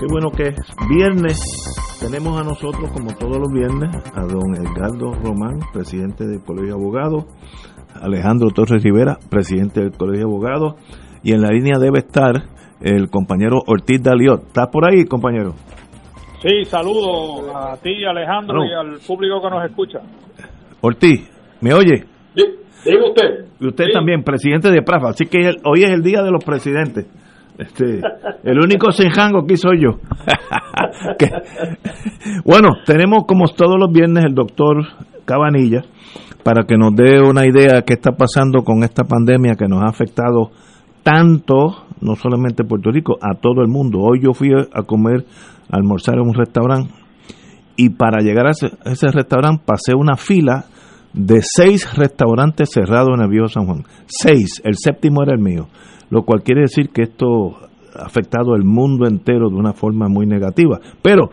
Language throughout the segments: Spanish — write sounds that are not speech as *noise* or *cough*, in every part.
Qué bueno que es viernes. Tenemos a nosotros, como todos los viernes, a don Edgardo Román, presidente del Colegio de Abogados, Alejandro Torres Rivera, presidente del Colegio de Abogados, y en la línea debe estar el compañero Ortiz Daliot. ¿Estás por ahí, compañero? Sí, saludo a ti, Alejandro, y al público que nos escucha. Ortiz, ¿me oye? Diga usted. Y usted también, presidente de PRAFA. Así que hoy es el día de los presidentes. Este, el único senjango que soy yo. *laughs* Bueno, tenemos como todos los viernes el doctor Cabanilla para que nos dé una idea de qué está pasando con esta pandemia que nos ha afectado tanto, no solamente Puerto Rico, a todo el mundo. Hoy yo fui a comer, a almorzar en un restaurante y para llegar a ese, a ese restaurante pasé una fila de seis restaurantes cerrados en el viejo San Juan. Seis, el séptimo era el mío, lo cual quiere decir que esto ha afectado el mundo entero de una forma muy negativa. Pero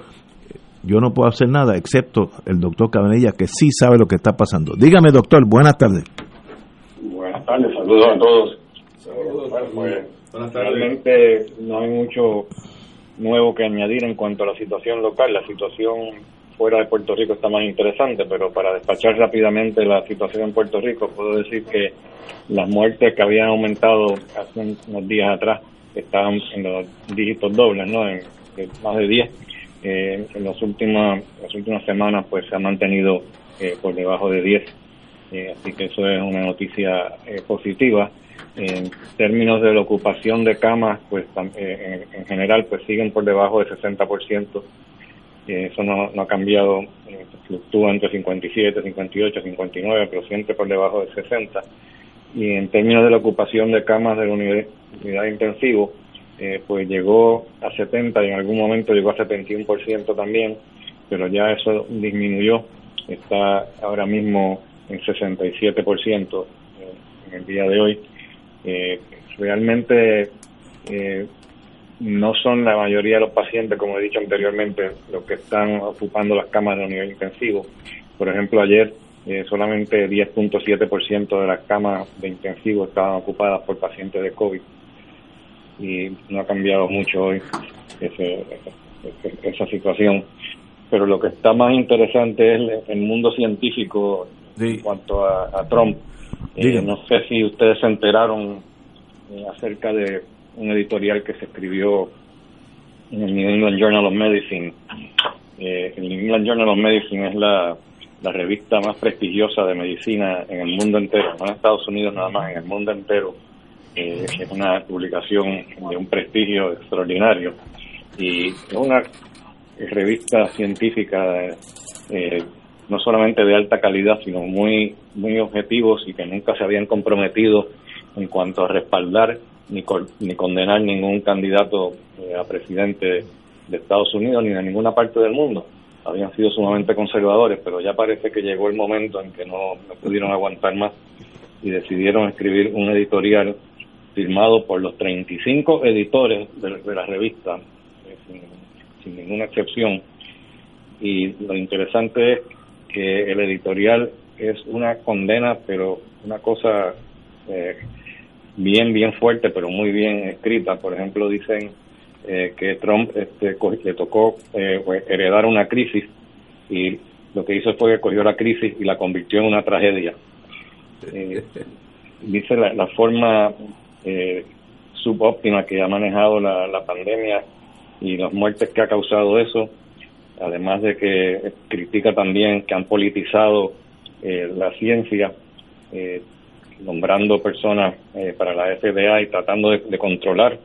yo no puedo hacer nada excepto el doctor Cabanilla que sí sabe lo que está pasando. Dígame, doctor, buenas tardes. Buenas tardes, saludos a todos. Bueno, pues, realmente no hay mucho nuevo que añadir en cuanto a la situación local. La situación fuera de Puerto Rico está más interesante, pero para despachar rápidamente la situación en Puerto Rico, puedo decir que las muertes que habían aumentado hace un- unos días atrás estaban en los dígitos dobles, ¿no? En, más de 10. Eh, en las últimas, las últimas semanas, pues se ha mantenido eh, por debajo de 10. Eh, así que eso es una noticia eh, positiva. En términos de la ocupación de camas, pues en, en general, pues siguen por debajo del 60%. Eso no, no ha cambiado, fluctúa entre 57, 58, 59, pero siempre por debajo del 60. Y en términos de la ocupación de camas de la unidad, unidad intensivo, eh, pues llegó a 70 y en algún momento llegó a 71% también, pero ya eso disminuyó, está ahora mismo en 67% eh, en el día de hoy. Eh, realmente eh, no son la mayoría de los pacientes, como he dicho anteriormente, los que están ocupando las camas de unidad intensivo. Por ejemplo, ayer eh, solamente 10.7% de las camas de intensivo estaban ocupadas por pacientes de COVID y no ha cambiado mucho hoy ese- ese- esa situación. Pero lo que está más interesante es el mundo científico en cuanto a, a Trump. Eh, no sé si ustedes se enteraron eh, acerca de un editorial que se escribió en el New England Journal of Medicine. Eh, el New England Journal of Medicine es la, la revista más prestigiosa de medicina en el mundo entero, no en Estados Unidos nada más, en el mundo entero. Eh, es una publicación de un prestigio extraordinario y es una revista científica eh, no solamente de alta calidad, sino muy, muy objetivos y que nunca se habían comprometido en cuanto a respaldar ni, col- ni condenar ningún candidato eh, a presidente de Estados Unidos ni de ninguna parte del mundo. Habían sido sumamente conservadores, pero ya parece que llegó el momento en que no, pudieron aguantar más y decidieron escribir un editorial firmado por los 35 editores de, de la revista, eh, sin, sin ninguna excepción. Y lo interesante es que el editorial es una condena, pero una cosa eh, bien, bien fuerte, pero muy bien escrita. Por ejemplo, dicen eh, que Trump este, le tocó eh, pues, heredar una crisis y lo que hizo fue que cogió la crisis y la convirtió en una tragedia. *laughs* Eh, dice la, forma eh, subóptima que ha manejado la, la pandemia y las muertes que ha causado eso, además de que critica también que han politizado eh, la ciencia, eh, nombrando personas eh, para la FDA y tratando de, controlar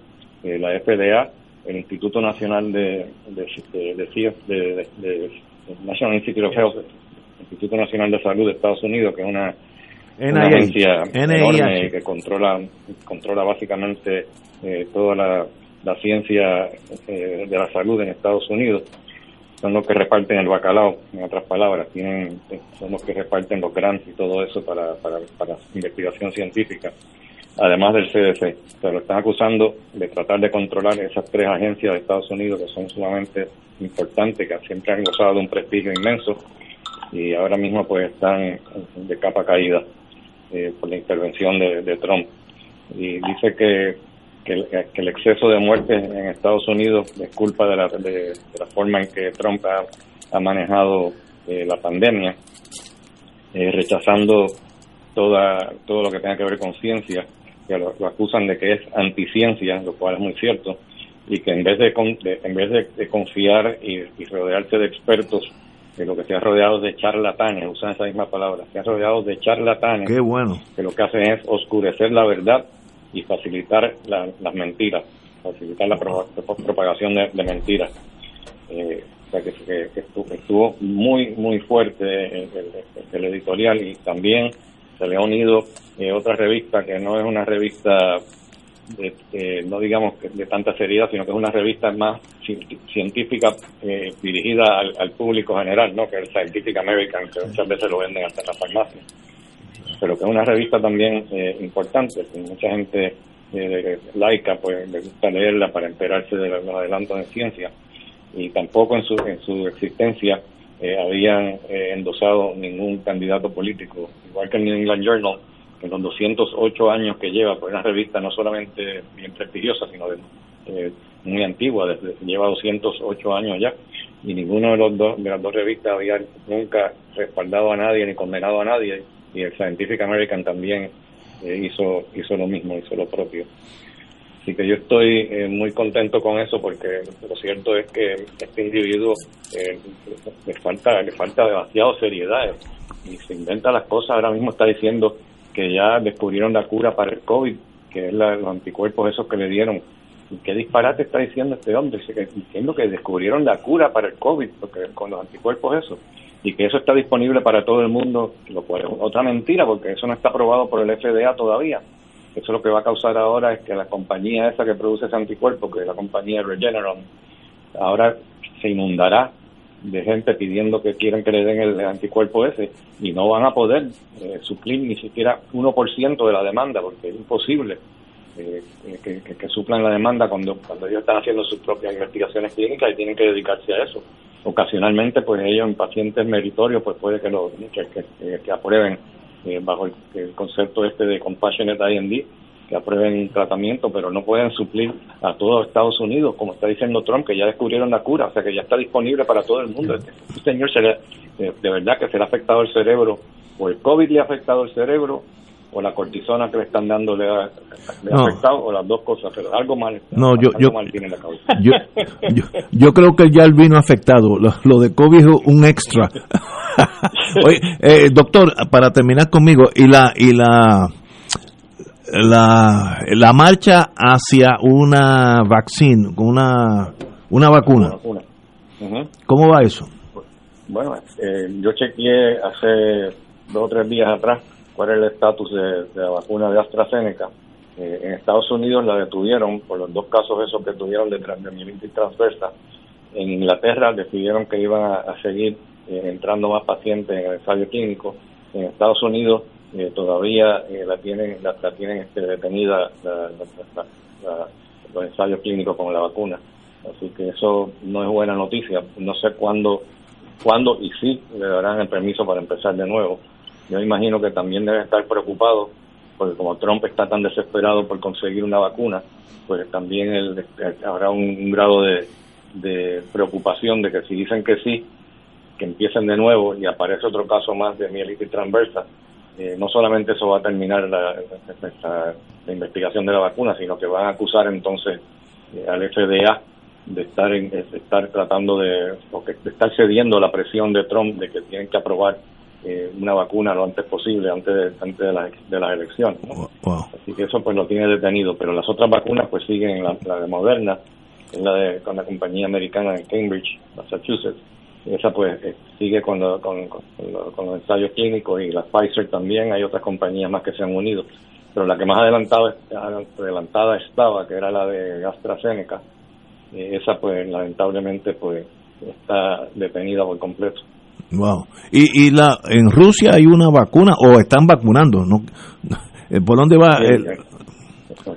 la FDA, el Instituto Nacional de, de, de, National Institute of Health, Instituto Nacional de Salud de Estados Unidos, que es una, agencia enorme que controla controla básicamente toda la, la ciencia de la salud en Estados Unidos son los que reparten el bacalao, en otras palabras, tienen, son los que reparten los grants y todo eso para, para, para investigación científica, además del CDC. Se lo están acusando de tratar de controlar esas tres agencias de Estados Unidos que son sumamente importantes, que siempre han gozado de un prestigio inmenso y ahora mismo pues están de capa caída eh, por la intervención de, de Trump. Y dice que que el, exceso de muertes en Estados Unidos es culpa de la, de, la forma en que Trump ha, manejado eh, la pandemia, eh, rechazando toda, todo lo que tenga que ver con ciencia, que lo, acusan de que es anticiencia, lo cual es muy cierto, y que en vez de, en vez de, confiar y, rodearse de expertos, que lo que se ha rodeado de charlatanes, usan esa misma palabra, se ha rodeado de charlatanes, Qué bueno. que lo que hacen es oscurecer la verdad y facilitar las mentiras, facilitar la propagación de, mentiras. Eh, o sea que, que, estuvo, muy, muy fuerte el, editorial y también se le ha unido eh, otra revista que no es una revista de, no digamos de tanta seriedad, sino que es una revista más científica eh, dirigida al, público general, ¿no? que es el Scientific American, que muchas veces lo venden hasta en las farmacias pero que es una revista también eh, importante, que mucha gente eh, laica pues le gusta leerla para enterarse de los adelantos en ciencia. Y tampoco en su, en su existencia eh, habían endosado ningún candidato político, igual que el New England Journal, en los 208 años que lleva, pues una revista no solamente bien prestigiosa, sino de, muy antigua, desde, lleva 208 años ya, y ninguno de los dos de las dos revistas había nunca respaldado a nadie ni condenado a nadie y el Scientific American también eh, hizo, hizo lo mismo, hizo lo propio. Así que yo estoy eh, muy contento con eso porque lo cierto es que este individuo eh, le falta le falta demasiado seriedad y se inventa las cosas. Ahora mismo está diciendo que ya descubrieron la cura para el COVID, que es los anticuerpos esos que le dieron. ¿Y qué disparate está diciendo este hombre? Diciendo que descubrieron la cura para el COVID, porque con los anticuerpos esos y que eso está disponible para todo el mundo, lo cual es otra mentira porque eso no está aprobado por el FDA todavía. Eso lo que va a causar ahora es que la compañía esa que produce ese anticuerpo, que es la compañía Regeneron, ahora se inundará de gente pidiendo que quieran que le den el anticuerpo ese y no van a poder eh, suplir ni siquiera 1% de la demanda porque es imposible eh, que, que, suplan la demanda cuando, cuando ellos están haciendo sus propias investigaciones clínicas y tienen que dedicarse a eso. Ocasionalmente pues ellos en pacientes meritorios pues puede que lo que, aprueben eh, bajo el, concepto este de compassionate IND que aprueben un tratamiento pero no pueden suplir a todo Estados Unidos como está diciendo Trump que ya descubrieron la cura o sea que ya está disponible para todo el mundo. Este, señor se le, de, verdad que se le ha afectado el cerebro o el COVID le ha afectado el cerebro o la cortisona que le están dando le ha, afectado o las dos cosas, pero algo mal, no, yo, yo, tiene la cabeza. *laughs* Yo, yo, creo que ya el vino afectado, lo, de COVID es un extra. *laughs* Oye, eh, doctor, para terminar conmigo, y la y la la, la marcha hacia una vaccine, una una vacuna. ¿Cómo va eso? Bueno, eh, yo chequeé hace dos o tres días atrás cuál el estatus de, la vacuna de AstraZeneca. Eh, en Estados Unidos la detuvieron por los dos casos esos que tuvieron de, de transversa. En Inglaterra decidieron que iban a, seguir eh, entrando más pacientes en el ensayo clínico. En Estados Unidos eh, todavía la tienen la, tienen este, detenida los ensayos clínicos con la vacuna. Así que eso no es buena noticia. No sé cuándo, cuándo y si le darán el permiso para empezar de nuevo yo imagino que también debe estar preocupado, porque como Trump está tan desesperado por conseguir una vacuna, pues también él, habrá un, grado de, preocupación de que si dicen que sí, que empiecen de nuevo y aparece otro caso más de mielitis transversa, eh, no solamente eso va a terminar la, investigación de la vacuna, sino que van a acusar entonces eh, al FDA de estar en, de estar tratando de, o de estar cediendo la presión de Trump de que tienen que aprobar eh, una vacuna lo antes posible, antes de, antes de, la, de las elecciones. Así que eso pues lo tiene detenido, pero las otras vacunas pues siguen, la, la de Moderna, la de, con la compañía americana en Cambridge, Massachusetts, esa pues eh, sigue con, con, con, los ensayos clínicos y la Pfizer también, hay otras compañías más que se han unido, pero la que más adelantada, adelantada estaba, que era la de AstraZeneca, eh, esa pues lamentablemente pues está detenida por completo. Wow. ¿Y, y la, en Rusia hay una vacuna o están vacunando? ¿no? *laughs* ¿Por dónde va? En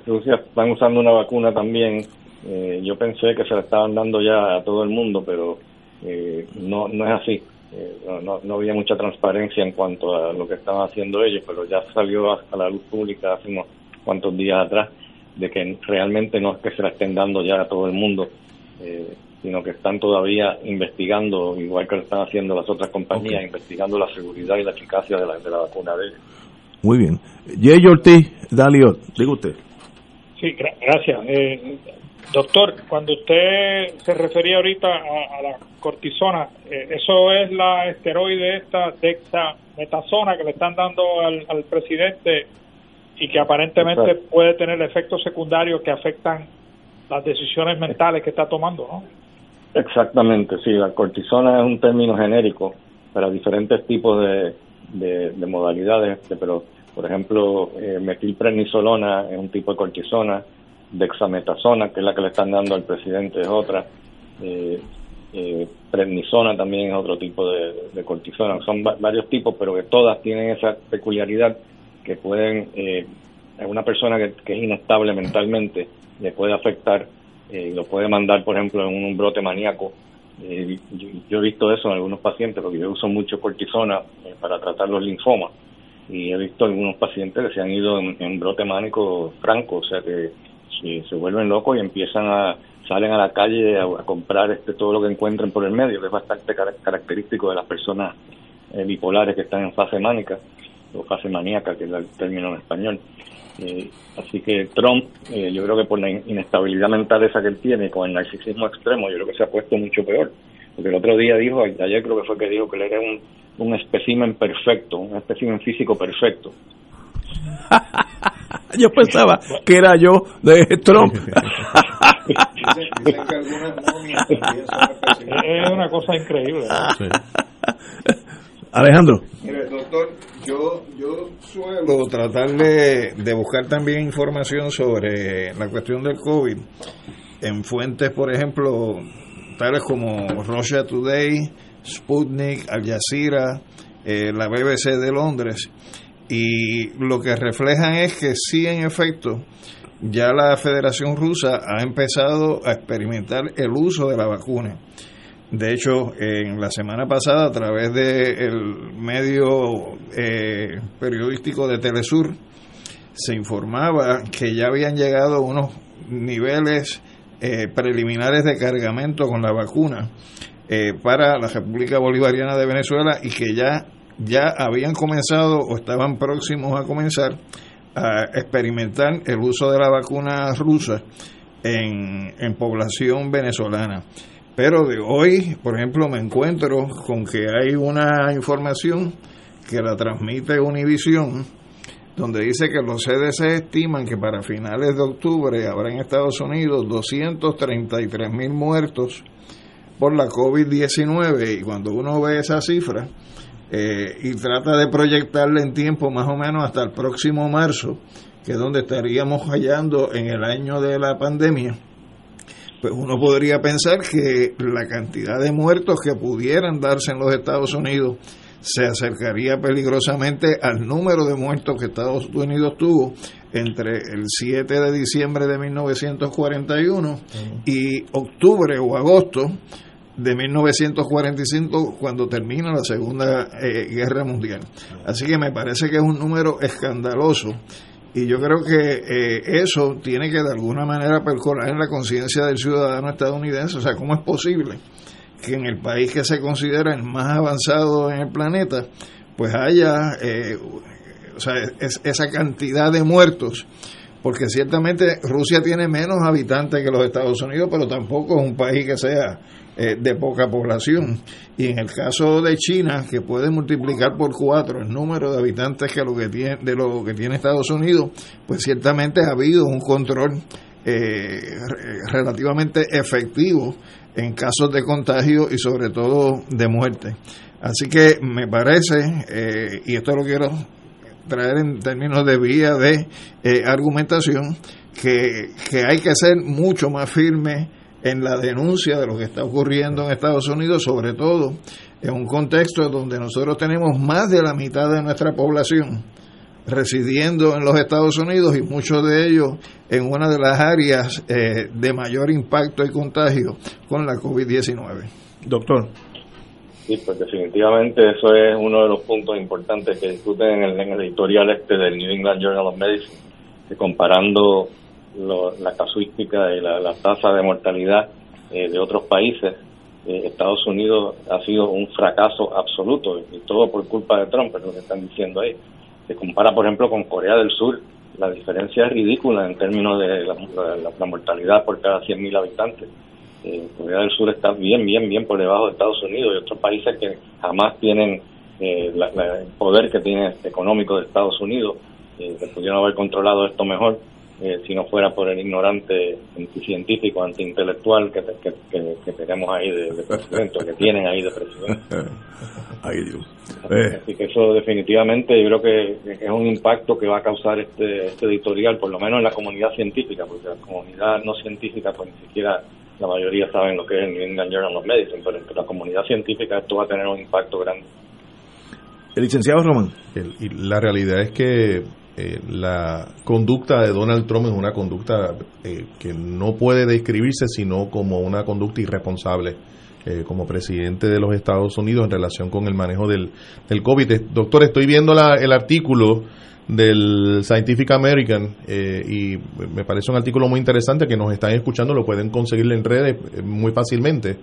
Rusia están usando una vacuna también. Eh, yo pensé que se la estaban dando ya a todo el mundo, pero eh, no, no es así. Eh, no, no, había mucha transparencia en cuanto a lo que estaban haciendo ellos, pero ya salió a, la luz pública hace unos cuantos días atrás de que realmente no es que se la estén dando ya a todo el mundo. Eh, sino que están todavía investigando, igual que lo están haciendo las otras compañías, investigando la seguridad y la eficacia de la, de la vacuna de ellos. Muy bien. Jay Ortiz, Dalio, diga usted. Sí, gracias. Eh, doctor, cuando usted se refería ahorita a, la cortisona, eh, ¿eso es la esteroide esta dexametasona que le están dando al, al presidente y que aparentemente puede tener efectos secundarios que afectan las decisiones mentales que está tomando, ¿no? Exactamente, sí, la cortisona es un término genérico para diferentes tipos de, de, modalidades, este, pero por ejemplo, eh, metilprednisolona es un tipo de cortisona, dexametasona, que es la que le están dando al presidente, es otra, eh, eh, también es otro tipo de, cortisona, son varios tipos, pero que todas tienen esa peculiaridad que pueden, eh, a una persona que es inestable mentalmente, le puede afectar eh, lo puede mandar, por ejemplo, en un, brote maníaco. Eh, yo, he visto eso en algunos pacientes porque yo uso mucho cortisona eh, para tratar los linfomas y he visto algunos pacientes que se han ido en, brote mánico franco, o sea que se vuelven locos y empiezan a salen a la calle a, comprar este todo lo que encuentren por el medio, que es bastante característico de las personas bipolares que están en fase mánica o fase maníaca, que es el término en español. Eh, así que Trump, eh, yo creo que por la inestabilidad mental esa que él tiene, con el narcisismo extremo, yo creo que se ha puesto mucho peor. Porque el otro día dijo, ayer creo que fue que dijo que él era un, un espécimen perfecto, un espécimen físico perfecto. *laughs* yo pensaba que era yo de Trump. *laughs* es una cosa increíble. *laughs* Alejandro. Mire, doctor, yo, yo suelo tratar de, buscar también información sobre la cuestión del COVID en fuentes, por ejemplo, tales como Russia Today, Sputnik, Al Jazeera, eh, la BBC de Londres, y lo que reflejan es que sí, en efecto, ya la Federación Rusa ha empezado a experimentar el uso de la vacuna de hecho, en la semana pasada, a través del medio eh, periodístico de Telesur, se informaba que ya habían llegado unos niveles eh, preliminares de cargamento con la vacuna eh, para la República Bolivariana de Venezuela y que ya, ya habían comenzado o estaban próximos a comenzar a experimentar el uso de la vacuna rusa en, en población venezolana. Pero de hoy, por ejemplo, me encuentro con que hay una información que la transmite Univision, donde dice que los CDC estiman que para finales de octubre habrá en Estados Unidos 233 mil muertos por la COVID-19 y cuando uno ve esa cifra eh, y trata de proyectarla en tiempo más o menos hasta el próximo marzo, que es donde estaríamos hallando en el año de la pandemia, pues uno podría pensar que la cantidad de muertos que pudieran darse en los Estados Unidos se acercaría peligrosamente al número de muertos que Estados Unidos tuvo entre el 7 de diciembre de 1941 y octubre o agosto de 1945 cuando termina la Segunda eh, Guerra Mundial. Así que me parece que es un número escandaloso y yo creo que eh, eso tiene que de alguna manera percolar en la conciencia del ciudadano estadounidense. O sea, ¿cómo es posible que en el país que se considera el más avanzado en el planeta, pues haya eh, o sea, esa cantidad de muertos porque ciertamente Rusia tiene menos habitantes que los Estados Unidos, pero tampoco es un país que sea eh, de poca población. Y en el caso de China, que puede multiplicar por cuatro el número de habitantes que lo que tiene, de lo que tiene Estados Unidos, pues ciertamente ha habido un control eh, relativamente efectivo en casos de contagio y sobre todo de muerte. Así que me parece, eh, y esto lo quiero traer en términos de vía de eh, argumentación que, que hay que ser mucho más firme en la denuncia de lo que está ocurriendo en Estados Unidos, sobre todo en un contexto donde nosotros tenemos más de la mitad de nuestra población residiendo en los Estados Unidos y muchos de ellos en una de las áreas eh, de mayor impacto y contagio con la COVID-19. Doctor. Sí, pues definitivamente eso es uno de los puntos importantes que discuten en el, editorial este del New England Journal of Medicine, que comparando la casuística y la, tasa de mortalidad eh, de otros países, eh, Estados Unidos ha sido un fracaso absoluto y todo por culpa de Trump, es lo que están diciendo ahí. Se compara, por ejemplo, con Corea del Sur, la diferencia es ridícula en términos de la, mortalidad por cada 100.000 habitantes. Eh, Corea del Sur está bien, bien, bien por debajo de Estados Unidos y otros países que jamás tienen eh, el poder que tiene económico de Estados Unidos, eh, que pudieron haber controlado esto mejor eh, si no fuera por el ignorante anticientífico, antiintelectual que, que, tenemos ahí de, presidente, que tienen ahí de presidente. *laughs* Así que eso definitivamente yo creo que es un impacto que va a causar este, este editorial, por lo menos en la comunidad científica, porque la comunidad no científica pues ni siquiera la mayoría saben lo que es el New England Journal of Medicine, pero entre la comunidad científica esto va a tener un impacto grande. El licenciado Román. y la realidad es que eh, la conducta de Donald Trump es una conducta eh, que no puede describirse sino como una conducta irresponsable eh, como presidente de los Estados Unidos en relación con el manejo del, del COVID. Doctor, estoy viendo la, el artículo del Scientific American eh, y me parece un artículo muy interesante que nos están escuchando, lo pueden conseguir en redes eh, muy fácilmente.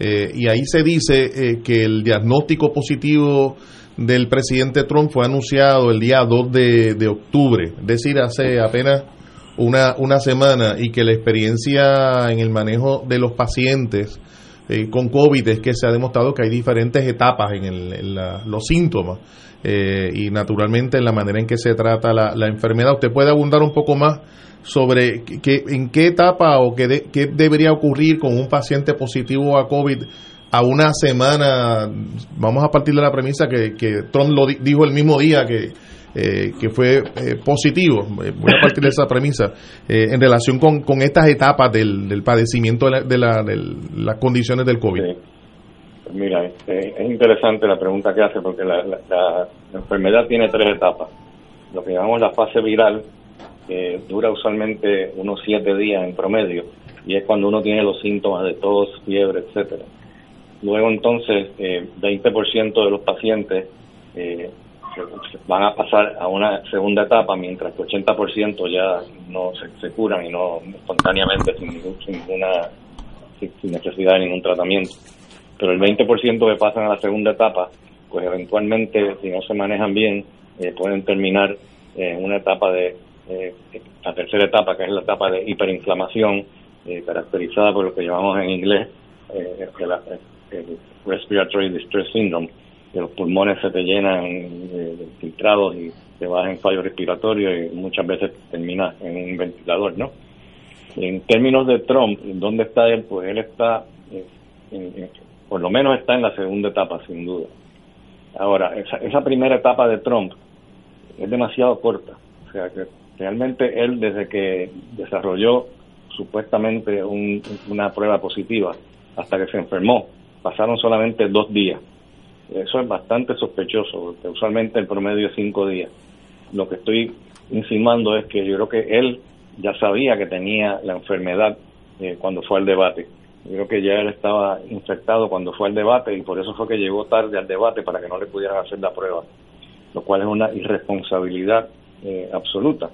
Eh, y ahí se dice que el diagnóstico positivo del presidente Trump fue anunciado el día 2 de, de octubre, es decir, hace apenas una, una semana y que la experiencia en el manejo de los pacientes con COVID es que se ha demostrado que hay diferentes etapas en, el, los síntomas eh, y naturalmente en la manera en que se trata la, enfermedad. ¿Usted puede abundar un poco más sobre que, en qué etapa o qué, debería ocurrir con un paciente positivo a COVID a una semana? Vamos a partir de la premisa que, Trump lo dijo el mismo día que, eh, que fue eh, positivo. Voy a partir de esa premisa en relación con, con estas etapas del, del padecimiento de, la, de, las condiciones del COVID. Mira, este, es interesante la pregunta que hace porque la, enfermedad tiene tres etapas. Lo que llamamos la fase viral, que dura usualmente unos siete días en promedio, y es cuando uno tiene los síntomas de tos, fiebre, etcétera. Luego entonces, eh, 20% de los pacientes eh, van a pasar a una segunda etapa, mientras que 80% ya no se, curan y no espontáneamente sin, ninguna sin necesidad de ningún tratamiento. Pero el 20% que pasan a la segunda etapa, pues eventualmente, si no se manejan bien, eh, pueden terminar en una etapa de, eh, la tercera etapa, que es la etapa de hiperinflamación, eh, caracterizada por lo que llamamos en inglés el, Respiratory Distress Syndrome, que los pulmones se te llenan de, filtrados y te vas en fallo respiratorio y muchas veces terminas en un ventilador, ¿no? En términos de Trump, ¿dónde está él? Pues él está en, por lo menos está en la segunda etapa, sin duda. Ahora, esa, esa primera etapa de Trump es demasiado corta. O sea, que realmente él, desde que desarrolló supuestamente una prueba positiva hasta que se enfermó, pasaron solamente dos días. Eso es bastante sospechoso, porque usualmente el promedio es cinco días. Lo que estoy insinuando es que yo creo que él ya sabía que tenía la enfermedad eh, cuando fue al debate creo que ya él estaba infectado cuando fue al debate y por eso fue que llegó tarde al debate para que no le pudieran hacer la prueba, lo cual es una irresponsabilidad eh, absoluta.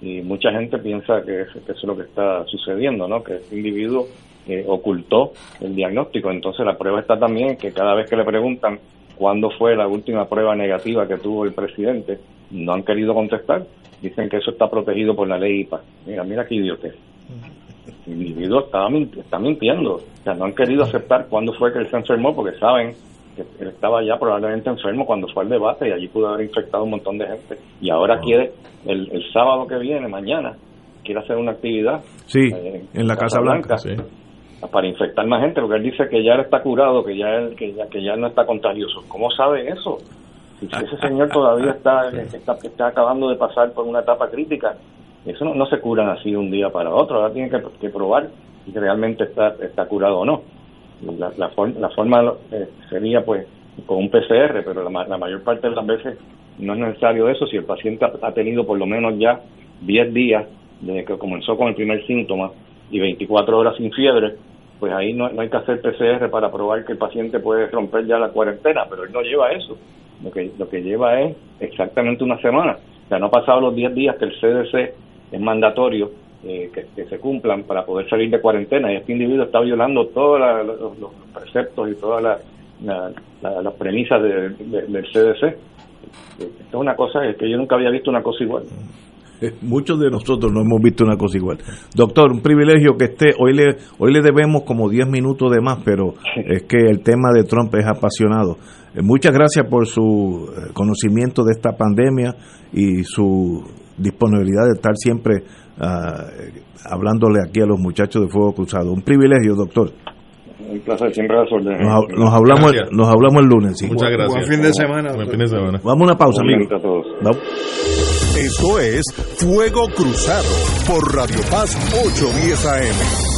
Y mucha gente piensa que, eso es lo que está sucediendo, ¿no? Que este individuo eh, ocultó el diagnóstico. Entonces la prueba está también que cada vez que le preguntan cuándo fue la última prueba negativa que tuvo el presidente, no han querido contestar. Dicen que eso está protegido por la ley IPA. Mira, mira qué idiotez. El individuo está, está mintiendo. O sea, no han querido aceptar cuándo fue que él se enfermó porque saben que él estaba ya probablemente enfermo cuando fue al debate y allí pudo haber infectado un montón de gente. Y ahora quiere, el, el sábado que viene, mañana, quiere hacer una actividad. Sí, eh, en la Casa, Blanca. Para infectar más gente, porque él dice que ya está curado, que ya él, que ya, que ya no está contagioso. ¿Cómo sabe eso? Si *laughs* ese señor todavía está, está, está acabando de pasar por una etapa crítica, eso no, se cura así un día para otro. Ahora tiene que, que probar si realmente está, está curado o no. La, la, la forma eh, sería pues con un PCR, pero la, la, mayor parte de las veces no es necesario eso si el paciente ha, tenido por lo menos ya 10 días desde que comenzó con el primer síntoma y 24 horas sin fiebre, pues ahí no, no hay que hacer PCR para probar que el paciente puede romper ya la cuarentena, pero él no lleva eso. Lo que, lo que lleva es exactamente una semana. O sea, no ha pasado los 10 días que el CDC es mandatorio eh, que, se cumplan para poder salir de cuarentena y este individuo está violando todos los, preceptos y todas las premisas del CDC. Esto es una cosa que yo nunca había visto una cosa igual. Muchos de nosotros no hemos visto una cosa igual. Doctor, un privilegio que esté. Hoy le, hoy le debemos como 10 minutos de más, pero es que el tema de Trump es apasionado. Eh, muchas gracias por su eh, conocimiento de esta pandemia y su disponibilidad de estar siempre uh, hablándole aquí a los muchachos de Fuego Cruzado. Un privilegio, doctor. Un placer, siempre a nos, nos, hablamos, nos hablamos el lunes. Muchas gracias. Buen fin de semana. Buen fin de semana. Vamos a una pausa, amigos. Esto es Fuego Cruzado por Radio Paz 810 AM.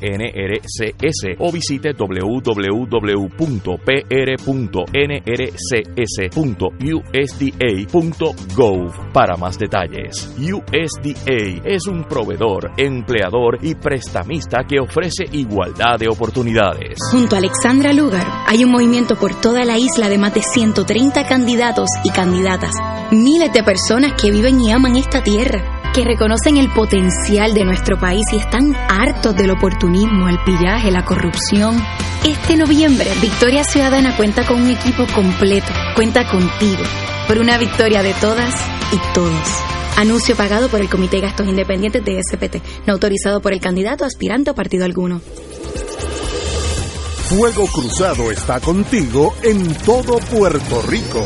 NRCS o visite www.pr.nrcs.usda.gov para más detalles. USDA es un proveedor, empleador y prestamista que ofrece igualdad de oportunidades. Junto a Alexandra Lugar hay un movimiento por toda la isla de más de 130 candidatos y candidatas. Miles de personas que viven y aman esta tierra que reconocen el potencial de nuestro país y están hartos del oportunismo, el pillaje, la corrupción. Este noviembre, Victoria Ciudadana cuenta con un equipo completo, cuenta contigo, por una victoria de todas y todos. Anuncio pagado por el Comité de Gastos Independientes de SPT, no autorizado por el candidato aspirante a partido alguno. Fuego Cruzado está contigo en todo Puerto Rico.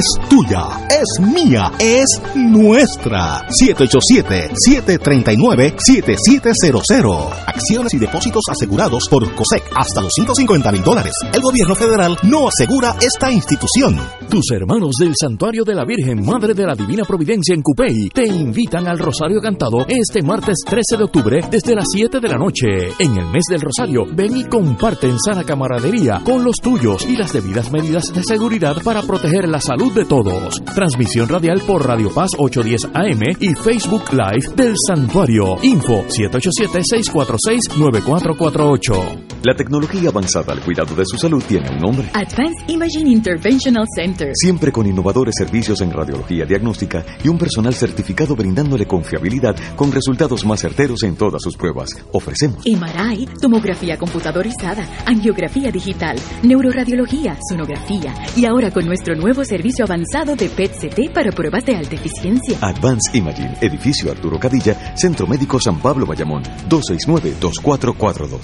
es tuya, es mía, es nuestra. 787-739-7700. Acciones y depósitos asegurados por COSEC hasta los 150 mil dólares. El gobierno federal no asegura esta institución. Tus hermanos del Santuario de la Virgen Madre de la Divina Providencia en Cupey te invitan al Rosario Cantado este martes 13 de octubre desde las 7 de la noche. En el mes del Rosario, ven y comparte en sana camaradería con los tuyos y las debidas medidas de seguridad para proteger la salud de todos. Transmisión radial por Radio Paz 810 AM y Facebook Live del Santuario. Info 787-646-9448. La tecnología avanzada al cuidado de su salud tiene un nombre. Advanced Imaging Interventional Center. Siempre con innovadores servicios en radiología diagnóstica y un personal certificado brindándole confiabilidad con resultados más certeros en todas sus pruebas. Ofrecemos MRI, tomografía computadorizada, angiografía digital, neuroradiología, sonografía y ahora con nuestro nuevo servicio servicio avanzado de PET-CT para pruebas de alta eficiencia. Advanced Imaging, edificio Arturo Cadilla, Centro Médico San Pablo Bayamón, 269-2442.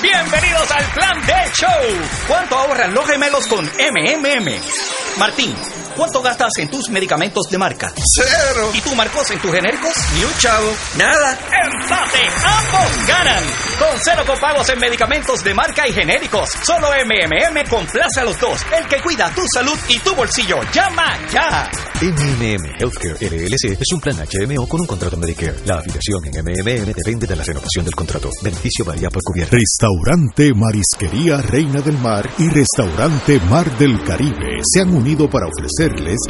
Bienvenidos al Plan de Show. ¿Cuánto ahorran los gemelos con MMM? Martín, ¿cuánto gastas en tus medicamentos de marca? Cero. ¿Y tú, Marcos, en tus genéricos? Ni un chavo. Nada. ¡Empate! ¡Ambos ganan! Con cero copagos en medicamentos de marca y genéricos. Solo MMM complace a los dos. El que cuida tu salud y tu bolsillo. ¡Llama ya! MMM Healthcare LLC es un plan HMO con un contrato Medicare. La afiliación en MMM depende de la renovación del contrato. Beneficio varía por cubierta. Restaurante Marisquería Reina del Mar y Restaurante Mar del Caribe se han unido para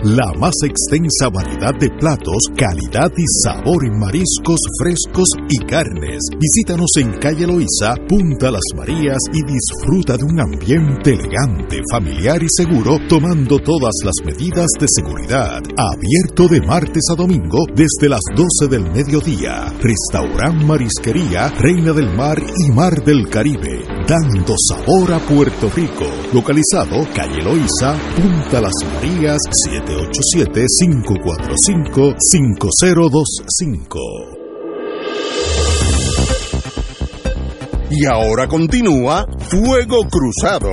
la más extensa variedad de platos, calidad y sabor en mariscos frescos y carnes. Visítanos en calle Loíza, Punta Las Marías y disfruta de un ambiente elegante, familiar y seguro, tomando todas las medidas de seguridad. Abierto de martes a domingo desde las 12 del mediodía. Restaurant Marisquería Reina del Mar y Mar del Caribe, dando sabor a Puerto Rico. Localizado calle Loíza, Punta Las Marías, 787-545-5025. Y ahora continúa Fuego Cruzado.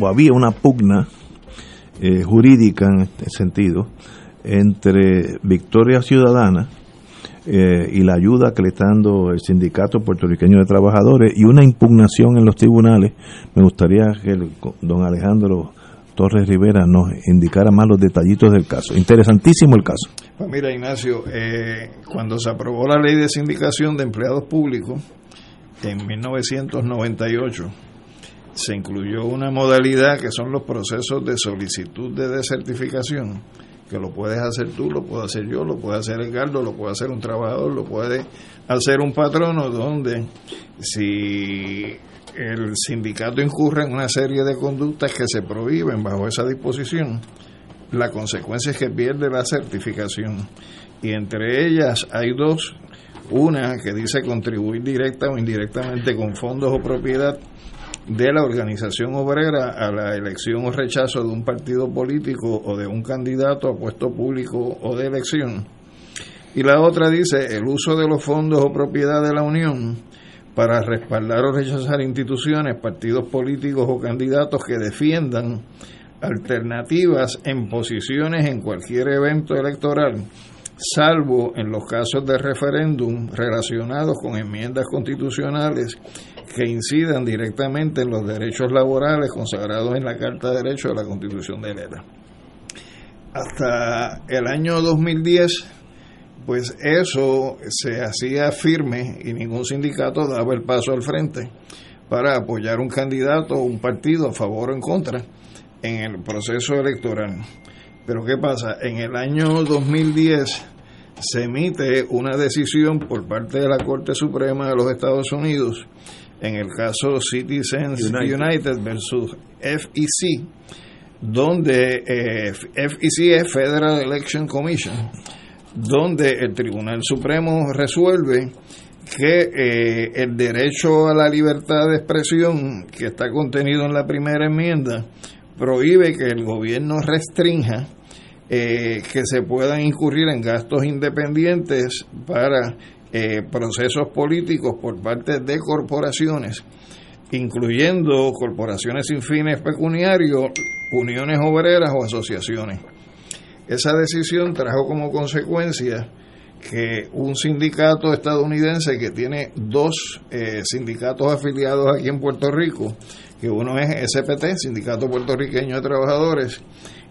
O había una pugna eh, jurídica en este sentido entre Victoria Ciudadana eh, y la ayuda que le está dando el Sindicato Puertorriqueño de Trabajadores y una impugnación en los tribunales. Me gustaría que el- don Alejandro Torres Rivera nos indicara más los detallitos del caso. Interesantísimo el caso. Pues mira, Ignacio, eh, cuando se aprobó la ley de sindicación de empleados públicos en 1998, se incluyó una modalidad que son los procesos de solicitud de desertificación, que lo puedes hacer tú, lo puedo hacer yo, lo puede hacer Edgardo, lo puede hacer un trabajador, lo puede hacer un patrono, donde si el sindicato incurre en una serie de conductas que se prohíben bajo esa disposición, la consecuencia es que pierde la certificación. Y entre ellas hay dos. Una que dice contribuir directa o indirectamente con fondos o propiedad de la organización obrera a la elección o rechazo de un partido político o de un candidato a puesto público o de elección. Y la otra dice el uso de los fondos o propiedad de la Unión para respaldar o rechazar instituciones, partidos políticos o candidatos que defiendan alternativas en posiciones en cualquier evento electoral, salvo en los casos de referéndum relacionados con enmiendas constitucionales que incidan directamente en los derechos laborales consagrados en la Carta de Derechos de la Constitución de ELA. Hasta el año 2010, pues eso se hacía firme y ningún sindicato daba el paso al frente para apoyar un candidato o un partido a favor o en contra en el proceso electoral. Pero ¿qué pasa? En el año 2010 se emite una decisión por parte de la Corte Suprema de los Estados Unidos en el caso Citizens United. United, versus FEC, donde eh, FEC es Federal Election Commission, donde el Tribunal Supremo resuelve que eh, el derecho a la libertad de expresión que está contenido en la primera enmienda prohíbe que el gobierno restrinja eh, que se puedan incurrir en gastos independientes para eh, procesos políticos por parte de corporaciones, incluyendo corporaciones sin fines pecuniarios, uniones obreras o asociaciones. Esa decisión trajo como consecuencia que un sindicato estadounidense que tiene dos eh, sindicatos afiliados aquí en Puerto Rico, que uno es SPT, Sindicato Puertorriqueño de Trabajadores,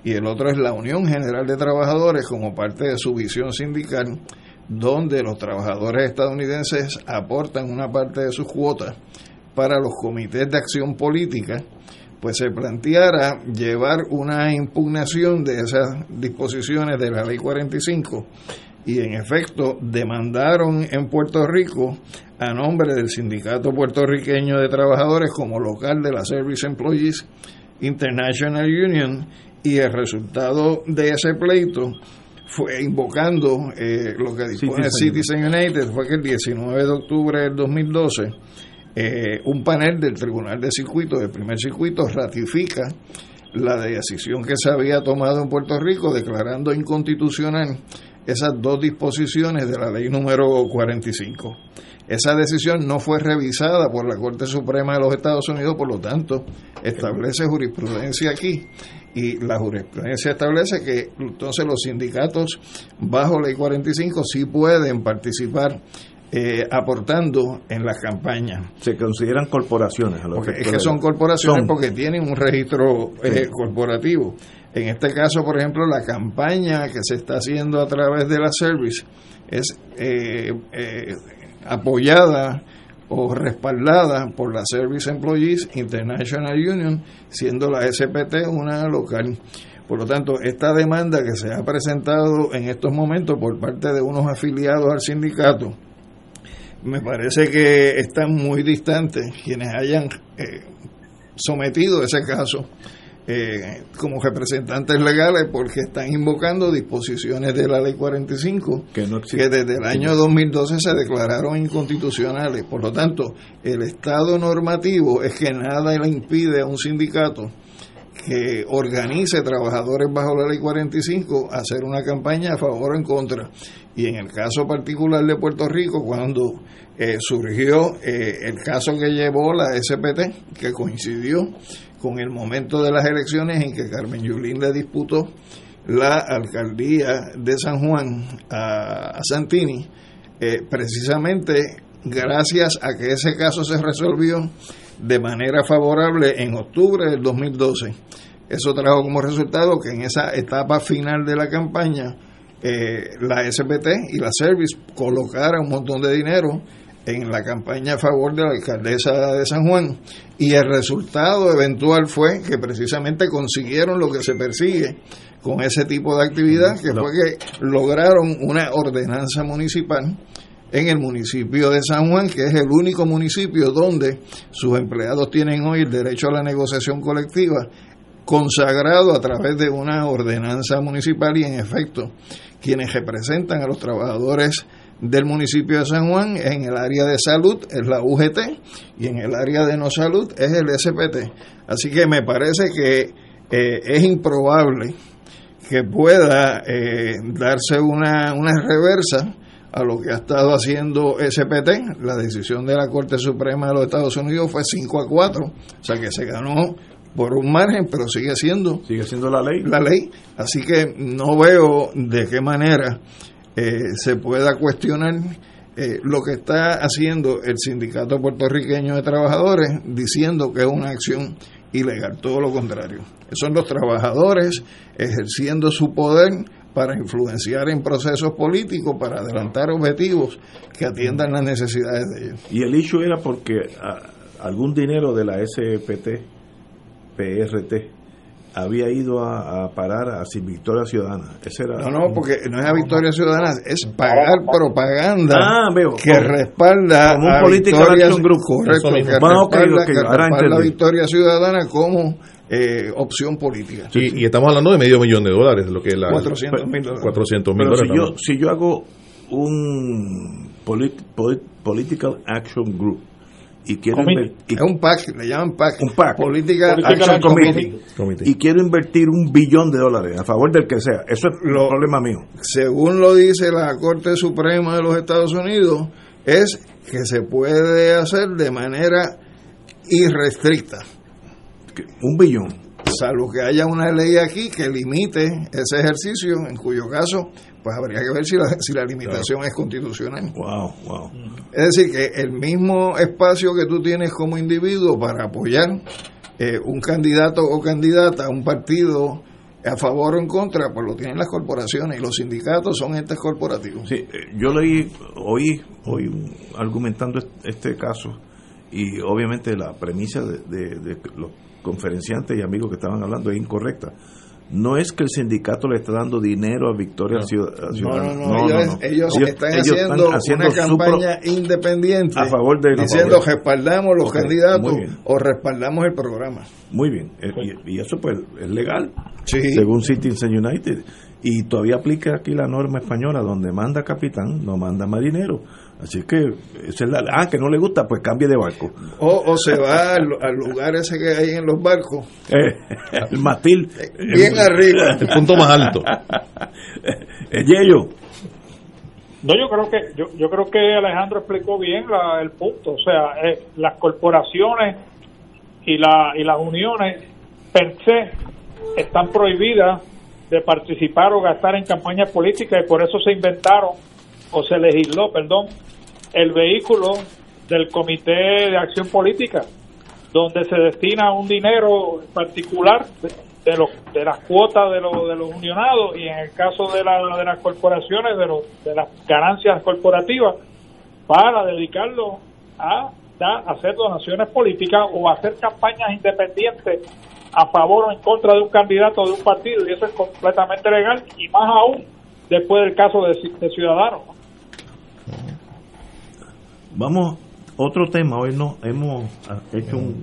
y el otro es la Unión General de Trabajadores como parte de su visión sindical, donde los trabajadores estadounidenses aportan una parte de sus cuotas para los comités de acción política, pues se planteara llevar una impugnación de esas disposiciones de la Ley 45 y en efecto demandaron en Puerto Rico a nombre del Sindicato Puertorriqueño de Trabajadores como local de la Service Employees International Union y el resultado de ese pleito fue invocando eh, lo que dispone Citizen. Citizen United fue que el 19 de octubre del 2012 eh, un panel del Tribunal de Circuito, del primer circuito, ratifica la decisión que se había tomado en Puerto Rico declarando inconstitucional esas dos disposiciones de la ley número 45. Esa decisión no fue revisada por la Corte Suprema de los Estados Unidos, por lo tanto, establece jurisprudencia aquí. Y la jurisprudencia establece que entonces los sindicatos bajo ley 45 sí pueden participar eh, aportando en las campañas. Se consideran corporaciones. A porque es que son corporaciones porque tienen un registro eh, corporativo. En este caso, por ejemplo, la campaña que se está haciendo a través de la Service es eh, apoyada o respaldada por la Service Employees International Union, siendo la SPT una local. Por lo tanto, esta demanda que se ha presentado en estos momentos por parte de unos afiliados al sindicato, me parece que están muy distantes quienes hayan eh, sometido ese caso eh, como representantes legales porque están invocando disposiciones de la ley 45 que, que desde el año 2012 se declararon inconstitucionales. Por lo tanto, el estado normativo es que nada le impide a un sindicato que organice trabajadores bajo la ley 45 hacer una campaña a favor o en contra. Y en el caso particular de Puerto Rico, cuando eh, surgió eh, el caso que llevó la SPT, que coincidió con el momento de las elecciones en que Carmen Yulín le disputó la alcaldía de San Juan a, Santini, eh, precisamente gracias a que ese caso se resolvió de manera favorable en octubre del 2012. Eso trajo como resultado que en esa etapa final de la campaña eh, la SPT y la Service colocaran un montón de dinero en la campaña a favor de la alcaldesa de San Juan y el resultado eventual fue que precisamente consiguieron lo que se persigue con ese tipo de actividad, que fue que lograron una ordenanza municipal en el municipio de San Juan, que es el único municipio donde sus empleados tienen hoy el derecho a la negociación colectiva consagrado a través de una ordenanza municipal y en efecto quienes representan a los trabajadores del municipio de San Juan, en el área de salud es la UGT y en el área de no salud es el SPT. Así que me parece que eh, es improbable que pueda eh, darse una, una reversa a lo que ha estado haciendo SPT. La decisión de la Corte Suprema de los Estados Unidos fue 5 a 4, o sea que se ganó por un margen, pero sigue siendo sigue siendo la ley. La ley, así que no veo de qué manera eh, se pueda cuestionar eh, lo que está haciendo el Sindicato Puertorriqueño de Trabajadores diciendo que es una acción ilegal, todo lo contrario. Son los trabajadores ejerciendo su poder para influenciar en procesos políticos, para adelantar objetivos que atiendan las necesidades de ellos. Y el hecho era porque algún dinero de la SPT, PRT, había ido a, parar a Sin Victoria Ciudadana. Ese era no, no, porque no es a Victoria Ciudadana, es pagar propaganda ah, que respalda como un a Victoria Group. Correcto, que respalda, la Victoria Ciudadana como eh, opción política. Y, estamos hablando de medio millón de dólares, lo que es la 400 mil dólares. 400 mil dólares. Si yo, si yo hago un Political Action Group y quiero es un PAC, le llaman PAC, un PAC Política Action Committee, y quiero invertir un billón de dólares a favor del que sea. Eso es el problema mío. Según lo dice la Corte Suprema de los Estados Unidos, es que se puede hacer de manera irrestricta. Un billón salvo que haya una ley aquí que limite ese ejercicio, en cuyo caso, pues habría que ver si la, si la limitación es constitucional. Wow, wow. Es decir, que el mismo espacio que tú tienes como individuo para apoyar eh, un candidato o candidata a un partido a favor o en contra, pues lo tienen las corporaciones y los sindicatos son entes corporativos. Sí, eh, yo leí, oí, hoy argumentando este caso y obviamente la premisa de, de, de los conferenciantes y amigos que estaban hablando es incorrecta. No es que el sindicato le está dando dinero a Victoria Ciudadana. No, no, no, ellos, están, haciendo una campaña independiente a favor de diciendo respaldamos los candidatos o respaldamos el programa. Muy bien, eh, y, eso pues es legal, según Citizens United. Y todavía aplica aquí la norma española, donde manda capitán, no manda marinero. Así que, esa es la, ah, que no le gusta, pues cambie de barco. O, o se va al, al lugar ese que hay en los barcos. Eh, el mastil. Bien arriba. El punto más alto. *laughs* El Yello. No, yo creo que yo, yo creo que Alejandro explicó bien la- el punto. O sea, eh, las corporaciones y, la, y las uniones per se están prohibidas de participar o gastar en campañas políticas y por eso se inventaron o se legisló, perdón, el vehículo del Comité de Acción Política, donde se destina un dinero particular de, los, de las cuotas de, los de los unionados y en el caso de, la, de las corporaciones, de, los, de las ganancias corporativas, para dedicarlo a, a hacer donaciones políticas o a hacer campañas independientes a favor o en contra de un candidato de un partido y eso es completamente legal y más aún después del caso de, de Ciudadanos. Vamos, otro tema. Hoy no hemos ah, hecho un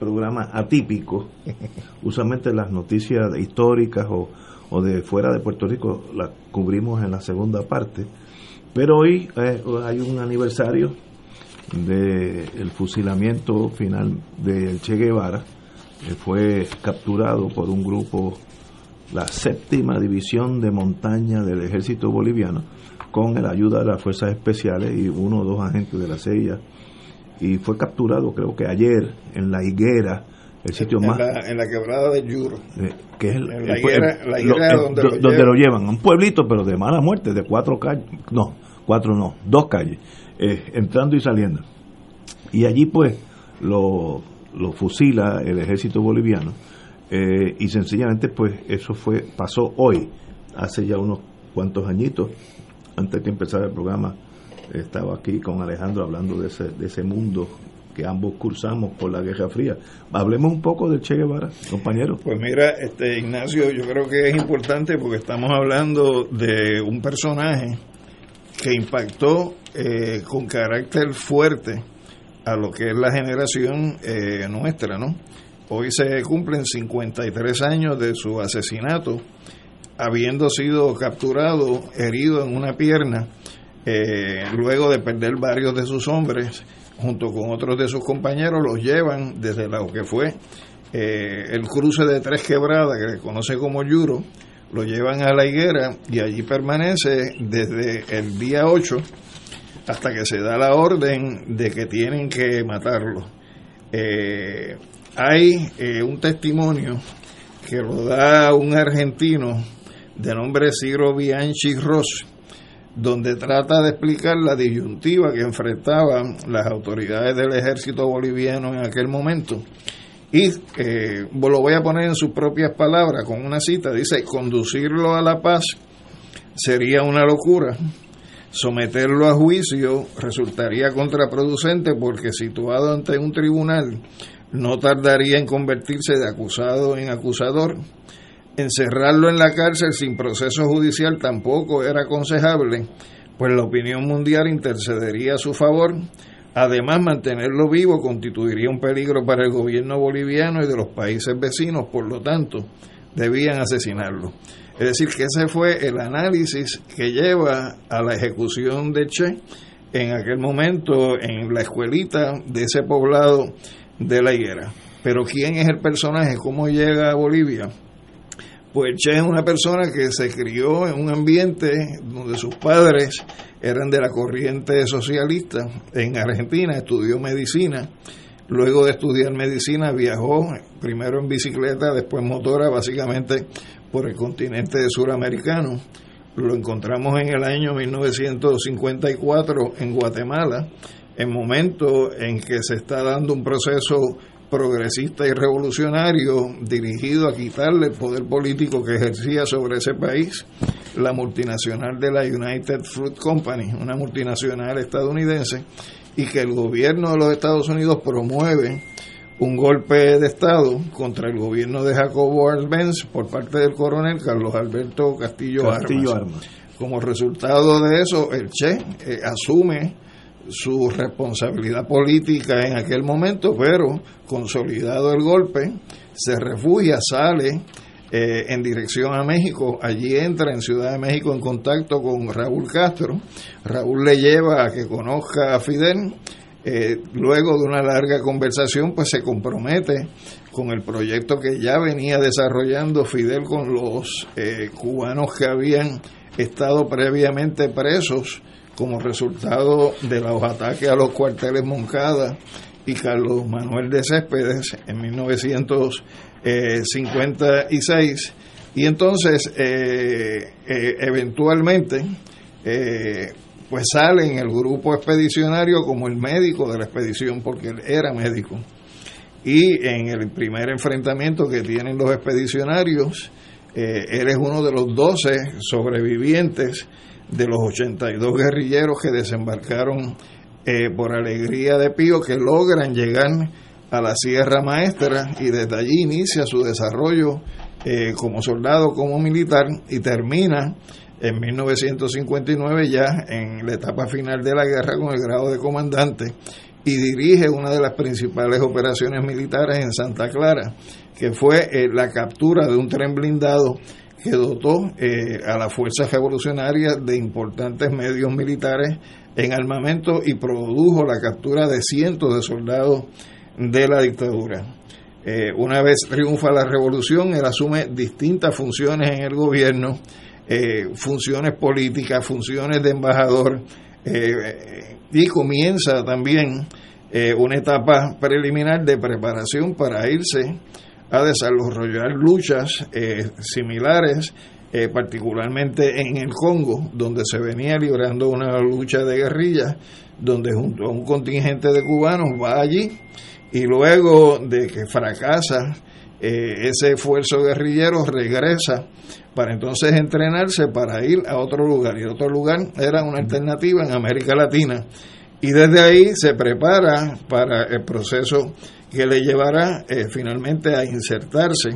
programa atípico. *laughs* Usualmente las noticias históricas o, o de fuera de Puerto Rico las cubrimos en la segunda parte. Pero hoy eh, hay un aniversario del fusilamiento final del Che Guevara, que fue capturado por un grupo, la séptima división de montaña del ejército boliviano, con la ayuda de las fuerzas especiales y uno o dos agentes de la CIA. Y fue capturado, creo que ayer, en la higuera, el sitio En más. la, en la quebrada de Yuro. eh, que es el, En la el higuera- la lo- higuera donde do- lo donde llevan. lo llevan, un pueblito, pero de mala muerte, de cuatro calles, no, cuatro no, dos calles, eh, entrando y saliendo. Y allí pues lo, lo fusila el ejército boliviano eh, y sencillamente pues eso fue pasó hoy, hace ya unos cuantos añitos, antes que empezara el programa, estaba aquí con Alejandro hablando de ese, de ese mundo que ambos cursamos por la Guerra Fría. Hablemos un poco del Che Guevara, compañero. Pues mira, este Ignacio, yo creo que es importante porque estamos hablando de un personaje que impactó eh, con carácter fuerte a lo que es la generación eh, nuestra, ¿no? Hoy se cumplen 53 años de su asesinato, habiendo sido capturado, herido en una pierna, eh, luego de perder varios de sus hombres, junto con otros de sus compañeros, los llevan desde lo que fue eh, el cruce de Tres Quebradas, que se conoce como Yuro, lo llevan a la higuera y allí permanece desde el día 8 hasta que se da la orden de que tienen que matarlo. Eh, hay un testimonio que lo da un argentino de nombre Ciro Bianchi Ross, donde trata de explicar la disyuntiva que enfrentaban las autoridades del ejército boliviano en aquel momento. Y eh, lo voy a poner en sus propias palabras con una cita. Dice, conducirlo a la paz sería una locura. Someterlo a juicio resultaría contraproducente porque situado ante un tribunal no tardaría en convertirse de acusado en acusador. Encerrarlo en la cárcel sin proceso judicial tampoco era aconsejable, pues la opinión mundial intercedería a su favor. Además, mantenerlo vivo constituiría un peligro para el gobierno boliviano y de los países vecinos, por lo tanto, debían asesinarlo. Es decir, que ese fue el análisis que lleva a la ejecución de Che en aquel momento en la escuelita de ese poblado de la higuera. Pero ¿quién es el personaje? ¿Cómo llega a Bolivia? Pues Che es una persona que se crió en un ambiente donde sus padres eran de la corriente socialista. En Argentina estudió medicina. Luego de estudiar medicina viajó primero en bicicleta, después motora, básicamente por el continente suramericano. Lo encontramos en el año 1954 en Guatemala, en momento en que se está dando un proceso progresista y revolucionario dirigido a quitarle el poder político que ejercía sobre ese país la multinacional de la United Fruit Company, una multinacional estadounidense, y que el gobierno de los Estados Unidos promueve un golpe de Estado contra el gobierno de Jacobo Arbenz por parte del coronel Carlos Alberto Castillo, Castillo Armas. Armas. Como resultado de eso, el Che eh, asume su responsabilidad política en aquel momento, pero consolidado el golpe, se refugia, sale eh, en dirección a México. Allí entra en Ciudad de México en contacto con Raúl Castro. Raúl le lleva a que conozca a Fidel. Eh, luego de una larga conversación, pues se compromete con el proyecto que ya venía desarrollando Fidel con los eh, cubanos que habían estado previamente presos como resultado de los ataques a los cuarteles Moncada y Carlos Manuel de Céspedes en 1956. Y entonces, eh, eh, eventualmente, pues sale en el grupo expedicionario como el médico de la expedición, porque él era médico y en el primer enfrentamiento que tienen los expedicionarios, eh, él es uno de los 12 sobrevivientes de los 82 guerrilleros que desembarcaron eh, por alegría de Pío, que logran llegar a la Sierra Maestra y desde allí inicia su desarrollo eh, como soldado, como militar y termina en 1959 ya en la etapa final de la guerra con el grado de comandante y dirige una de las principales operaciones militares en Santa Clara, que fue eh, la captura de un tren blindado que dotó eh, a las fuerzas revolucionarias de importantes medios militares en armamento y produjo la captura de cientos de soldados de la dictadura. Eh, una vez triunfa la revolución, él asume distintas funciones en el gobierno, funciones políticas, funciones de embajador, y comienza también eh, una etapa preliminar de preparación para irse a desarrollar luchas eh, similares, eh, particularmente en el Congo, donde se venía librando una lucha de guerrillas, donde junto a un contingente de cubanos va allí y luego de que fracasa ese esfuerzo guerrillero regresa para entonces entrenarse para ir a otro lugar. Y otro lugar era una alternativa en América Latina. Y desde ahí se prepara para el proceso que le llevará eh, finalmente a insertarse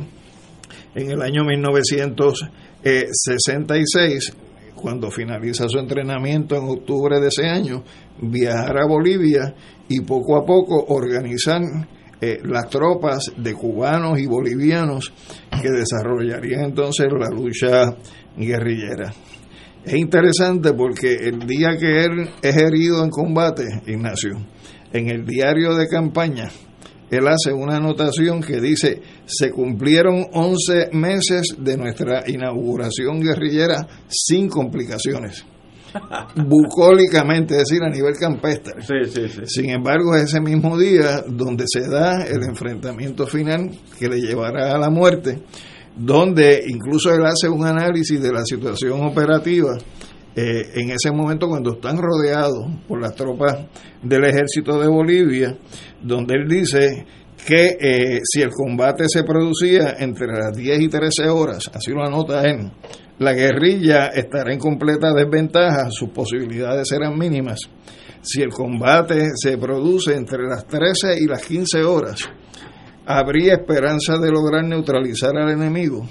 en el año 1966, cuando finaliza su entrenamiento en octubre de ese año, viajar a Bolivia y poco a poco organizar eh, las tropas de cubanos y bolivianos que desarrollarían entonces la lucha guerrillera. Es interesante porque el día que él es herido en combate, Ignacio, en el diario de campaña, él hace una anotación que dice, se cumplieron 11 meses de nuestra inauguración guerrillera sin complicaciones *laughs* bucólicamente, es decir, a nivel campestre. Sin embargo, es ese mismo día donde se da el enfrentamiento final que le llevará a la muerte, donde incluso él hace un análisis de la situación operativa eh, en ese momento cuando están rodeados por las tropas del ejército de Bolivia, donde él dice que eh, si el combate se producía entre las 10 y 13 horas, así lo anota él, la guerrilla estará en completa desventaja, sus posibilidades serán mínimas. Si el combate se produce entre las 13 y las 15 horas, habría esperanza de lograr neutralizar al enemigo.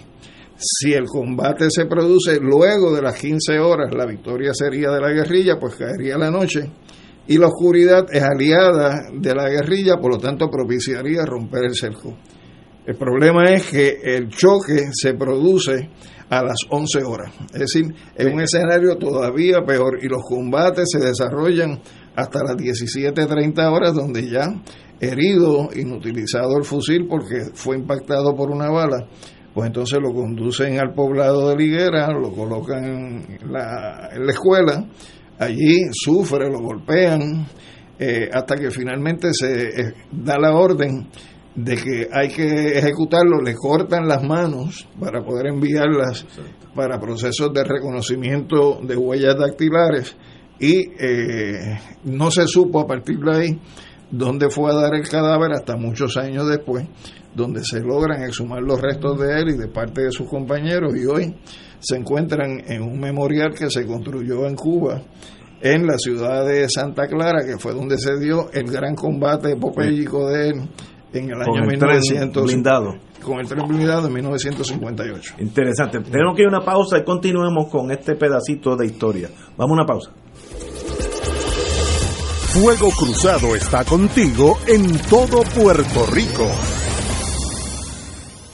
Si el combate se produce luego de las 15 horas, la victoria sería de la guerrilla, pues caería la noche. Y la oscuridad es aliada de la guerrilla, por lo tanto propiciaría romper el cerco. El problema es que el choque se produce a las 11 horas. Es decir, en un escenario todavía peor y los combates se desarrollan hasta las 17.30 horas donde ya herido, inutilizado el fusil porque fue impactado por una bala, pues entonces lo conducen al poblado de Liguera, lo colocan en la, escuela, allí sufre, lo golpean, eh, hasta que finalmente se eh, da la orden de que hay que ejecutarlo, le cortan las manos para poder enviarlas para procesos de reconocimiento de huellas dactilares y eh, no se supo a partir de ahí dónde fue a dar el cadáver hasta muchos años después, donde se logran exhumar los restos de él y de parte de sus compañeros. Y hoy se encuentran en un memorial que se construyó en Cuba en la ciudad de Santa Clara, que fue donde se dio el gran combate epopélico de él en el año 1900. blindado. Con el tren blindado en 1958. Interesante. Tenemos que ir a una pausa y continuemos con este pedacito de historia. Vamos a una pausa. Fuego Cruzado está contigo en todo Puerto Rico.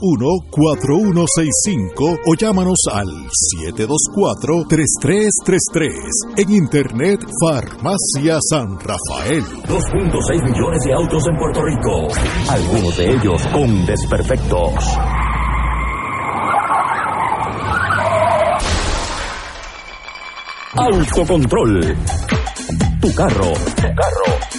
721-4165 o llámanos al 724-3333. En Internet, Farmacia San Rafael. 2.6 millones de autos en Puerto Rico, algunos de ellos con desperfectos. Autocontrol. Tu carro. Tu carro.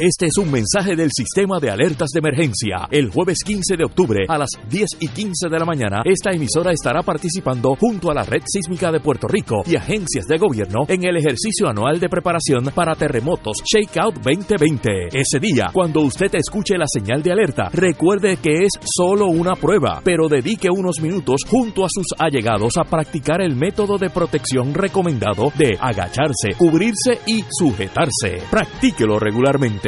Este es un mensaje del sistema de alertas de emergencia. El jueves 15 de octubre a las 10 y 15 de la mañana, esta emisora estará participando junto a la Red Sísmica de Puerto Rico y agencias de gobierno en el ejercicio anual de preparación para terremotos Shakeout 2020. Ese día, cuando usted escuche la señal de alerta, recuerde que es solo una prueba, pero dedique unos minutos junto a sus allegados a practicar el método de protección recomendado de agacharse, cubrirse y sujetarse. Practíquelo regularmente.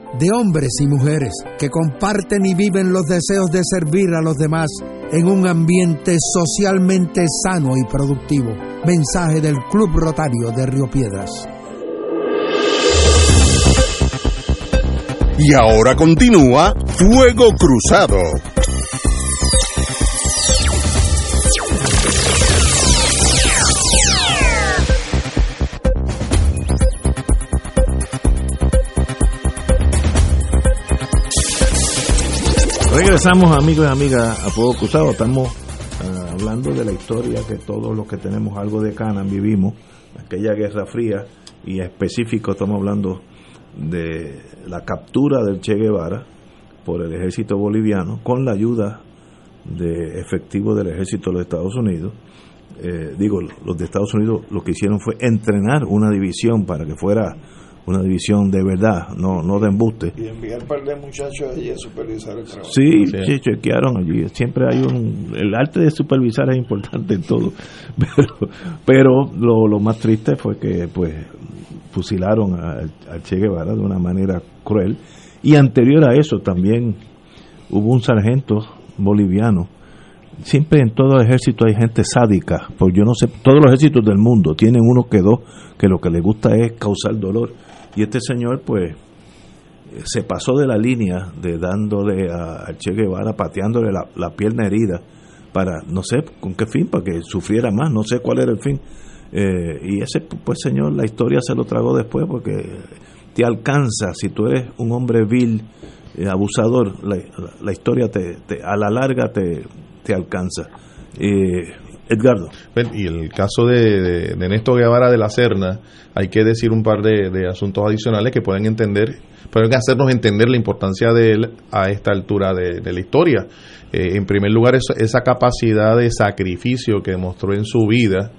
de hombres y mujeres que comparten y viven los deseos de servir a los demás en un ambiente socialmente sano y productivo. Mensaje del Club Rotario de Río Piedras. Y ahora continúa Fuego Cruzado. Regresamos amigos y amigas a Fuego Cruzado. Estamos uh, hablando de la historia que todos los que tenemos algo de Canan vivimos, aquella guerra fría y específico estamos hablando de la captura del Che Guevara por el ejército boliviano con la ayuda de efectivos del ejército de los Estados Unidos. Eh, digo, los de Estados Unidos lo que hicieron fue entrenar una división para que fuera una división de verdad, no no de embuste. Y enviar un par de muchachos allí a supervisar el trabajo. Sí, sí, chequearon allí. Siempre hay un... El arte de supervisar es importante en todo. *laughs* Pero, pero lo, lo más triste fue que pues fusilaron al, al Che Guevara de una manera cruel. Y anterior a eso también hubo un sargento boliviano. Siempre en todo ejército hay gente sádica, porque yo no sé, todos los ejércitos del mundo tienen uno que dos que lo que les gusta es causar dolor. Y este señor, pues, se pasó de la línea de dándole a, Che Guevara, pateándole la, la, pierna herida, para, no sé con qué fin, para que sufriera más, no sé cuál era el fin. Eh, y ese, pues, señor, la historia se lo tragó después, porque te alcanza, si tú eres un hombre vil, eh, abusador, la, la, la historia te, te, a la larga te, te alcanza. Eh, Edgardo. Y el caso de, de, de, Néstor Guevara de la Serna, hay que decir un par de, de, asuntos adicionales que pueden entender, pueden hacernos entender la importancia de él a esta altura de, la historia. Eh, en primer lugar, esa, esa capacidad de sacrificio que demostró en su vida,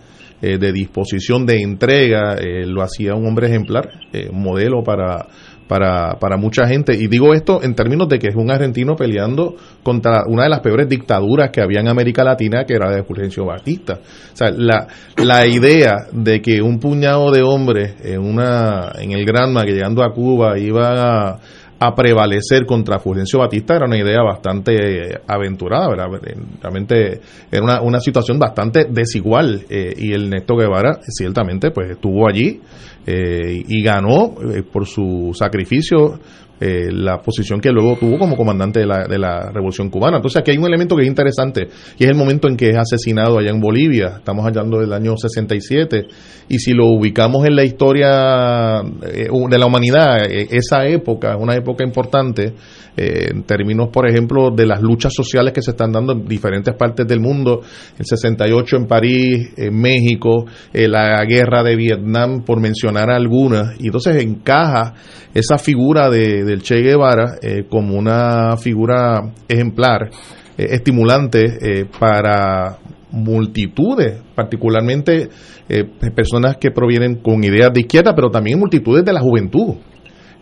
eh, de disposición, de entrega, eh, lo hacía un hombre ejemplar, eh, modelo para, para, para mucha gente. Y digo esto en términos de que es un argentino peleando contra una de las peores dictaduras que había en América Latina, que era la de Fulgencio Batista. O sea, la, la idea de que un puñado de hombres en, una, en el Granma, que llegando a Cuba, iban a prevalecer contra Fulgencio Batista era una idea bastante aventurada, ¿verdad? realmente era una, una situación bastante desigual eh, y el Néstor Guevara ciertamente pues estuvo allí eh, y ganó eh, por su sacrificio eh, la posición que luego tuvo como comandante de la, de la Revolución Cubana. Entonces aquí hay un elemento que es interesante y es el momento en que es asesinado allá en Bolivia. Estamos hablando del año 67 y si lo ubicamos en la historia eh, de la humanidad, eh, esa época es una época importante eh, en términos, por ejemplo, de las luchas sociales que se están dando en diferentes partes del mundo. El 68 en París, en México, la guerra de Vietnam, por mencionar algunas. Y entonces encaja esa figura de, del Che Guevara como una figura ejemplar, estimulante para multitudes, particularmente eh, personas que provienen con ideas de izquierda, pero también multitudes de la juventud.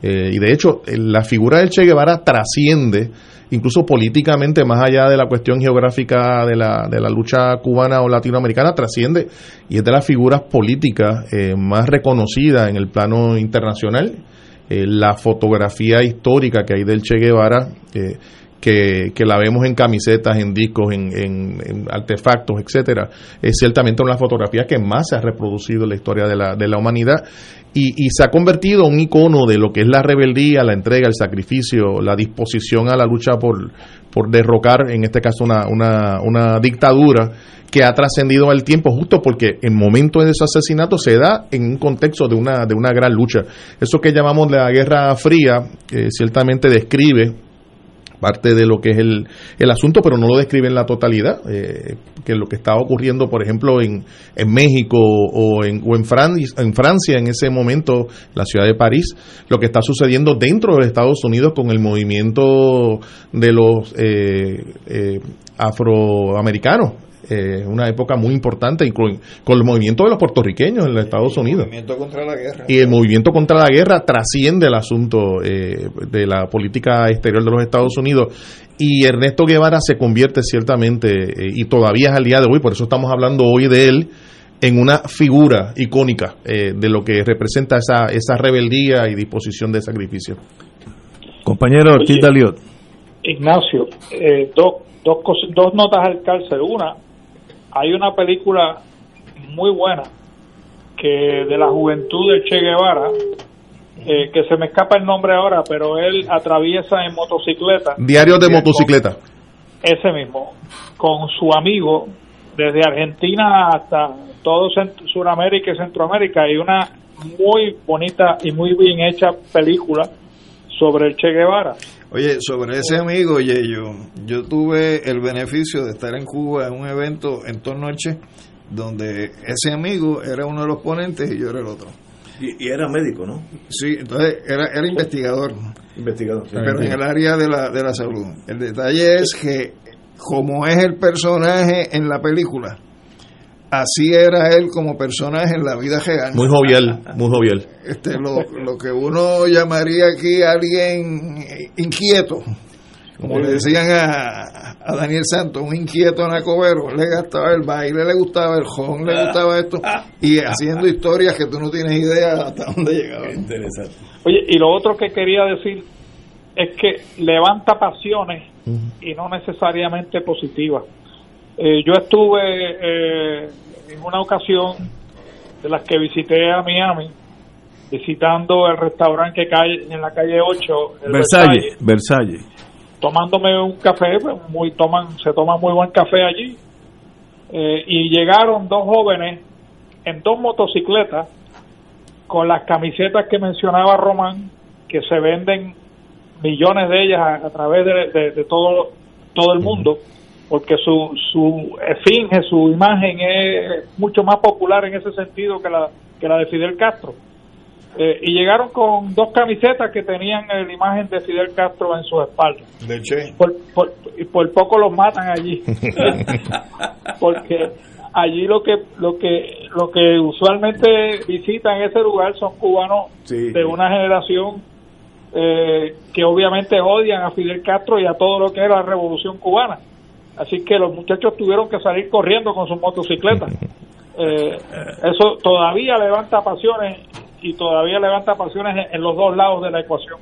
Eh, y de hecho, eh, la figura del Che Guevara trasciende, incluso políticamente, más allá de la cuestión geográfica de la, de la lucha cubana o latinoamericana, trasciende y es de las figuras políticas más reconocidas en el plano internacional. La fotografía histórica que hay del Che Guevara que, la vemos en camisetas, en discos, en, artefactos, etcétera, es ciertamente una fotografías que más se ha reproducido en la historia de la, de la humanidad y, y, se ha convertido en un icono de lo que es la rebeldía, la entrega, el sacrificio, la disposición a la lucha por, por derrocar, en este caso, una, una, una dictadura que ha trascendido al tiempo justo porque el momento de ese asesinato se da en un contexto de una, de una gran lucha. Eso que llamamos la Guerra Fría eh, ciertamente describe parte de lo que es el, el asunto, pero no lo describe en la totalidad, eh, que lo que estaba ocurriendo, por ejemplo, en, en México o en, o en, en Francia en ese momento, la ciudad de París, lo que está sucediendo dentro de Estados Unidos con el movimiento de los eh, eh, afroamericanos eh, una época muy importante con, con el movimiento de los puertorriqueños en los Estados Unidos. Y el movimiento contra la guerra trasciende el asunto eh, de la política exterior de los Estados Unidos. Y Ernesto Guevara se convierte ciertamente, eh, y todavía es al día de hoy, por eso estamos hablando hoy de él, en una figura icónica eh, de lo que representa esa, esa rebeldía y disposición de sacrificio. Compañero Ortiz Ignacio, dos, dos, dos notas al cárcel. Una, hay una película muy buena que de la juventud de Che Guevara, eh, que se me escapa el nombre ahora, pero él atraviesa en motocicleta. Diario de motocicleta. ese mismo, con su amigo, desde Argentina hasta todo Sudamérica y Centroamérica, hay una muy bonita y muy bien hecha película sobre el Che Guevara. Oye, sobre ese amigo, oye, yo, yo tuve el beneficio de estar en Cuba en un evento en torno noche donde ese amigo era uno de los ponentes y yo era el otro. Y, era médico, ¿no? Sí, entonces era, era investigador. Investigador. pero en el área de la, de la salud. El detalle es que, como es el personaje en la película, así era él como personaje en la vida real. Muy jovial, muy jovial. Este, lo, lo que uno llamaría aquí alguien inquieto, como le decían a, a Daniel Santos, un inquieto anacobero, le gustaba el baile, le gustaba el jón, le gustaba esto, y haciendo historias que tú no tienes idea hasta dónde llegaba. Interesante. Oye, y lo otro que quería decir es que levanta pasiones y no necesariamente positivas eh, yo estuve eh, en una ocasión de las que visité a Miami, visitando el restaurante que cae en la calle 8, Versalles, Versalles, tomándome un café, pues, muy toman, se toma muy buen café allí, eh, y llegaron dos jóvenes en dos motocicletas con las camisetas que mencionaba Román, que se venden millones de ellas a, través de, todo todo el mundo porque su, su esfinge, su imagen es mucho más popular en ese sentido que la, que la de Fidel Castro. Eh, y llegaron con dos camisetas que tenían la imagen de Fidel Castro en sus espaldas. ¿De Che? Por, y por poco los matan allí. *laughs* porque allí lo que lo que lo que usualmente visitan ese lugar son cubanos de una generación eh, que obviamente odian a Fidel Castro y a todo lo que era la revolución cubana Así que los muchachos tuvieron que salir corriendo con sus motocicletas. *laughs* Eh, eso todavía levanta pasiones y todavía levanta pasiones en, los dos lados de la ecuación.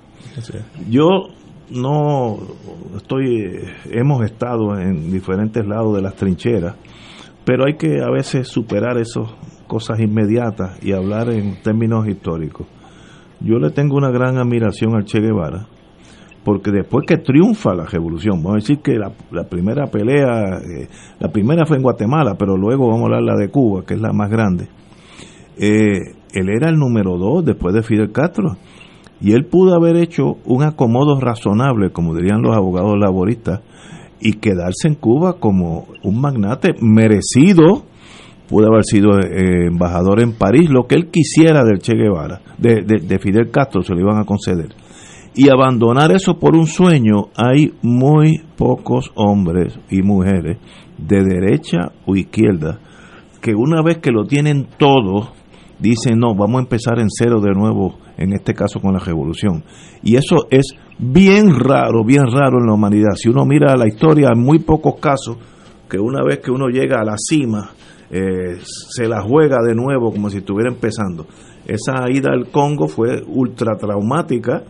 Yo no estoy, hemos estado en diferentes lados de las trincheras, pero hay que a veces superar esas cosas inmediatas y hablar en términos históricos. Yo le tengo una gran admiración al Che Guevara porque después que triunfa la revolución, vamos a decir que la, primera pelea, eh, la primera fue en Guatemala, pero luego vamos a hablar la de Cuba, que es la más grande. Eh, él era el número dos después de Fidel Castro y él pudo haber hecho un acomodo razonable, como dirían los abogados laboristas, y quedarse en Cuba como un magnate merecido. Pudo haber sido eh, embajador en París, lo que él quisiera del Che Guevara, de, de Fidel Castro, se lo iban a conceder y abandonar eso por un sueño, hay muy pocos hombres y mujeres de derecha o izquierda que una vez que lo tienen todo, dicen, no, vamos a empezar en cero de nuevo, en este caso con la revolución. Y eso es bien raro, bien raro en la humanidad. Si uno mira la historia, hay muy pocos casos que una vez que uno llega a la cima, eh, se la juega de nuevo como si estuviera empezando. Esa ida al Congo fue ultra traumática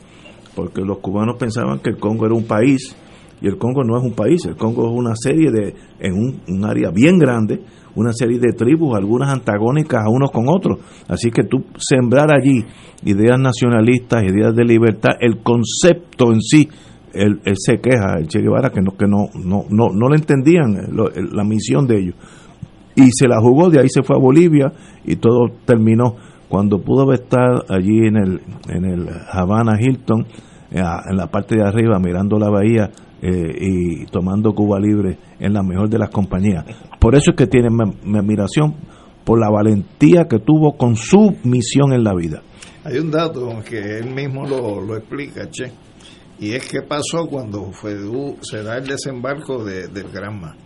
porque los cubanos pensaban que el Congo era un país y el Congo no es un país, el Congo es una serie de, en un, área bien grande, una serie de tribus, algunas antagónicas a unos con otros. Así que tú sembrar allí ideas nacionalistas, ideas de libertad, el concepto en sí, él, se queja, el Che Guevara, que no, que no, no, no, no le entendían la misión de ellos. Y se la jugó, de ahí se fue a Bolivia y todo terminó. Cuando pudo estar allí en el, en el Havana Hilton, eh, en la parte de arriba mirando la bahía eh, y tomando Cuba Libre en la mejor de las compañías. Por eso es que tiene mi, admiración por la valentía que tuvo con su misión en la vida. Hay un dato que él mismo lo, lo explica, Che, y es que pasó cuando fue, se da el desembarco de, del Granma.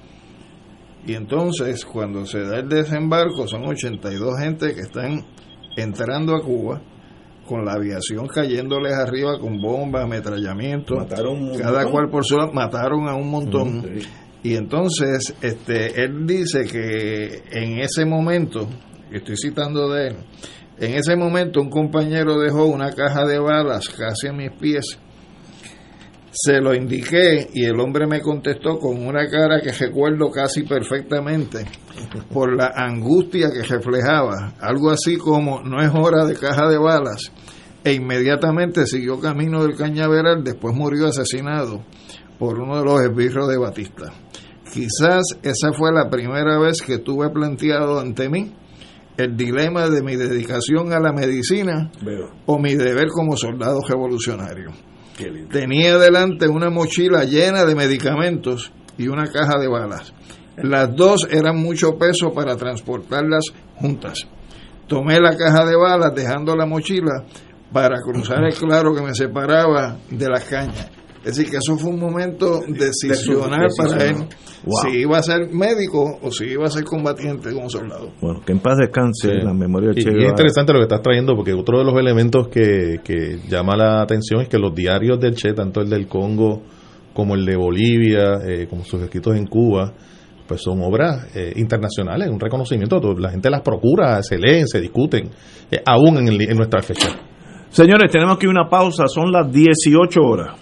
Y entonces, cuando se da el desembarco, son 82 gente que están entrando a Cuba con la aviación cayéndoles arriba con bombas, ametrallamientos, cada cual por su lado, mataron a un montón. Y entonces, este, él dice que en ese momento, estoy citando de él, en ese momento un compañero dejó una caja de balas casi a mis pies. Se lo indiqué y el hombre me contestó con una cara que recuerdo casi perfectamente por la angustia que reflejaba, algo así como no es hora de caja de balas, e inmediatamente siguió camino del cañaveral, después murió asesinado por uno de los esbirros de Batista. Quizás esa fue la primera vez que tuve planteado ante mí el dilema de mi dedicación a la medicina o mi deber como soldado revolucionario. Tenía delante una mochila llena de medicamentos y una caja de balas. Las dos eran mucho peso para transportarlas juntas. Tomé la caja de balas dejando la mochila para cruzar el claro que me separaba de las cañas. Es decir, que eso fue un momento decisional para él, si iba a ser médico o si iba a ser combatiente como soldado. Bueno, que en paz descanse la memoria de Che Y es interesante lo que estás trayendo, porque otro de los elementos que, que llama la atención es que los diarios del Che, tanto el del Congo como el de Bolivia, eh, como sus escritos en Cuba, pues son obras eh, internacionales, un reconocimiento. La gente las procura, se leen, se discuten, eh, aún en, en nuestra fecha. Señores, tenemos que una pausa, son las 18 horas.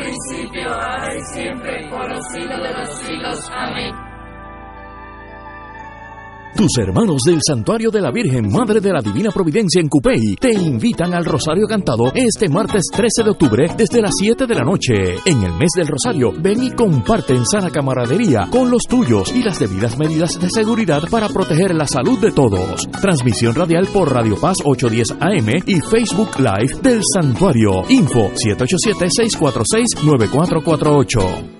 principio, ahora y siempre, por los siglos. Tus hermanos del Santuario de la Virgen Madre de la Divina Providencia en Cupey te invitan al Rosario Cantado este martes 13 de octubre desde las 7 de la noche. En el mes del Rosario, ven y comparte en sana camaradería con los tuyos y las debidas medidas de seguridad para proteger la salud de todos. Transmisión radial por Radio Paz 810 AM y Facebook Live del Santuario. Info 787-646-9448.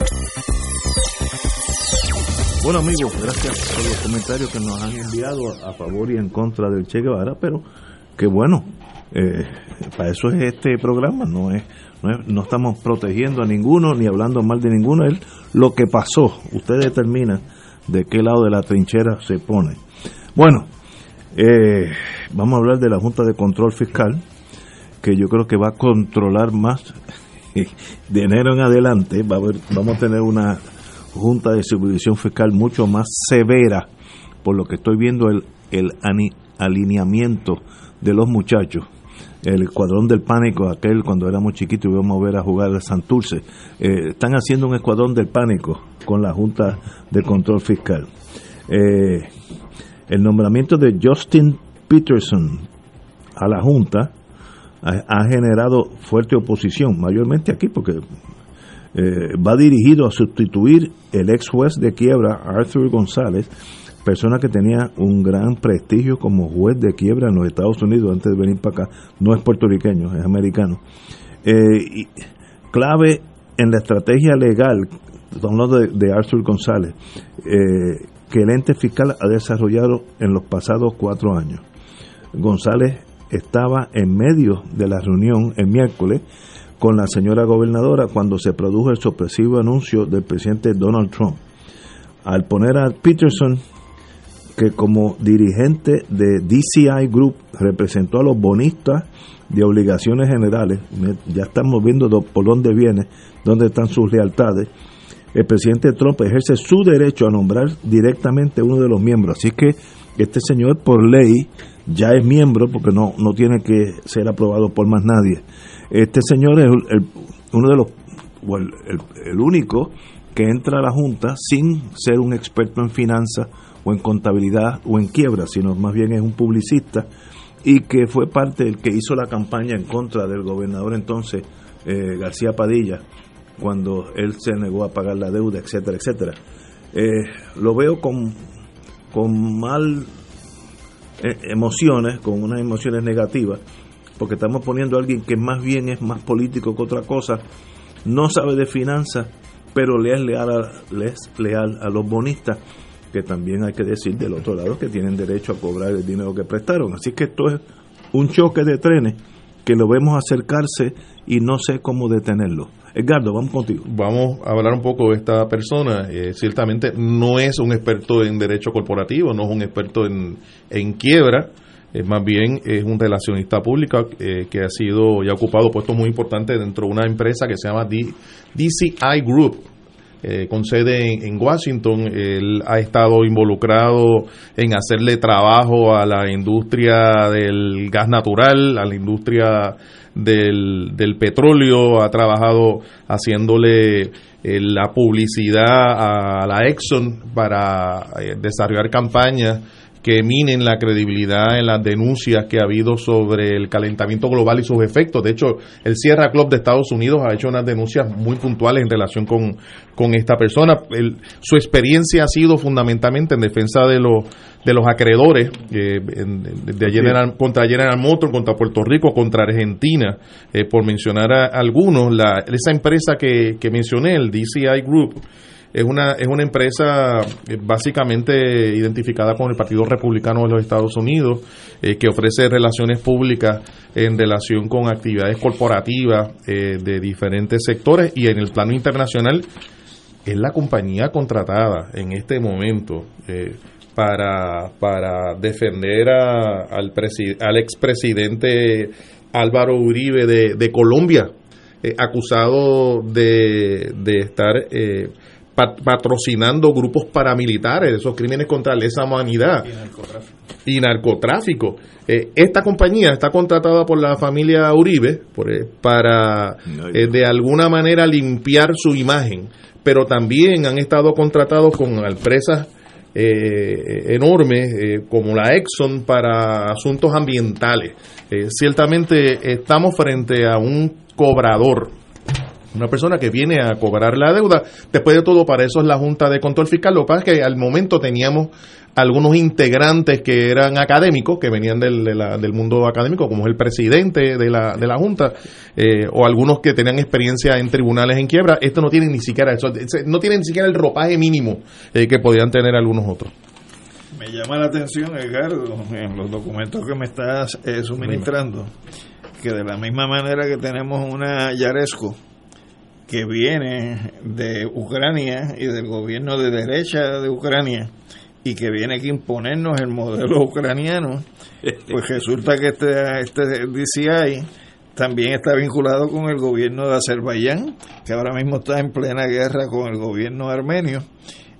Bueno amigos, gracias por los comentarios que nos han enviado a favor y en contra del Che Guevara, pero que bueno, eh, para eso es este programa, no es, no es, no estamos protegiendo a ninguno ni hablando mal de ninguno, es lo que pasó, usted determina de qué lado de la trinchera se pone. Bueno, eh, vamos a hablar de la Junta de Control Fiscal, que yo creo que va a controlar más *laughs* de enero en adelante, va a haber, vamos a tener una Junta de Supervisión Fiscal mucho más severa, por lo que estoy viendo el, el alineamiento de los muchachos. El escuadrón del pánico, aquel cuando éramos chiquitos íbamos a ver a jugar al Santurce. Eh, están haciendo un escuadrón del pánico con la Junta de Control Fiscal. Eh, el nombramiento de Justin Peterson a la Junta ha, ha generado fuerte oposición, mayormente aquí, porque eh, va dirigido a sustituir el ex juez de quiebra Arthur González, persona que tenía un gran prestigio como juez de quiebra en los Estados Unidos antes de venir para acá. No es puertorriqueño, es americano. Eh, clave en la estrategia legal, hablando de, de Arthur González, eh, que el ente fiscal ha desarrollado en los pasados cuatro años. González estaba en medio de la reunión el miércoles con la señora gobernadora cuando se produjo el sorpresivo anuncio del presidente Donald Trump. Al poner a Peterson, que como dirigente de DCI Group representó a los bonistas de obligaciones generales, ya estamos viendo por dónde viene, dónde están sus lealtades, el presidente Trump ejerce su derecho a nombrar directamente uno de los miembros. Así que este señor por ley ya es miembro porque no, no tiene que ser aprobado por más nadie. Este señor es el, uno de los, o el, único que entra a la Junta sin ser un experto en finanzas o en contabilidad o en quiebra, sino más bien es un publicista y que fue parte del que hizo la campaña en contra del gobernador entonces eh, García Padilla cuando él se negó a pagar la deuda, etcétera, etcétera. Eh, lo veo con, con mal emociones, con unas emociones negativas, porque estamos poniendo a alguien que más bien es más político que otra cosa, no sabe de finanzas, pero le es leal a, le es leal a los bonistas, que también hay que decir del otro lado que tienen derecho a cobrar el dinero que prestaron. Así que esto es un choque de trenes que lo vemos acercarse y no sé cómo detenerlo. Edgardo, vamos contigo. Vamos a hablar un poco de esta persona. Eh, ciertamente no es un experto en derecho corporativo, no es un experto en, en quiebra, más bien es un relacionista público eh, que ha sido y ha ocupado puestos muy importantes dentro de una empresa que se llama D DCI Group, eh, con sede en, Washington. Él ha estado involucrado en hacerle trabajo a la industria del gas natural, a la industria del, del petróleo, ha trabajado haciéndole eh, la publicidad a la Exxon para eh, desarrollar campañas que minen la credibilidad en las denuncias que ha habido sobre el calentamiento global y sus efectos. De hecho, el Sierra Club de Estados Unidos ha hecho unas denuncias muy puntuales en relación con, con esta persona. su experiencia ha sido fundamentalmente en defensa de los de los acreedores eh, de General, contra General Motors, contra Puerto Rico, contra Argentina, eh, por mencionar a, algunos. La, esa empresa que, que mencioné, el DCI Group, es una, es una empresa eh, básicamente identificada con el Partido Republicano de los Estados Unidos, eh, que ofrece relaciones públicas en relación con actividades corporativas eh, de diferentes sectores y en el plano internacional es la compañía contratada en este momento para, para defender a, al, al expresidente Álvaro Uribe de, de Colombia, acusado de, de estar patrocinando grupos paramilitares, esos crímenes contra la lesa humanidad y narcotráfico. Eh, esta compañía está contratada por la familia Uribe eh, para eh, de alguna manera limpiar su imagen, pero también han estado contratados con empresas enormes como la Exxon para asuntos ambientales. ciertamente estamos frente a un cobrador una persona que viene a cobrar la deuda. Después de todo, para eso es la Junta de Control Fiscal. Lo que pasa es que al momento teníamos algunos integrantes que eran académicos, que venían del, del mundo académico, como es el presidente de la, de la Junta, eh, o algunos que tenían experiencia en tribunales en quiebra. Esto no tiene ni siquiera eso, no tiene ni siquiera el ropaje mínimo eh, que podían tener algunos otros. Me llama la atención, Edgardo, en los documentos que me estás eh, suministrando, que de la misma manera que tenemos una Yaresco, que viene de Ucrania y del gobierno de derecha de Ucrania y que viene aquí a imponernos el modelo *laughs* ucraniano, pues resulta que este, este DCI también está vinculado con el gobierno de Azerbaiyán, que ahora mismo está en plena guerra con el gobierno armenio,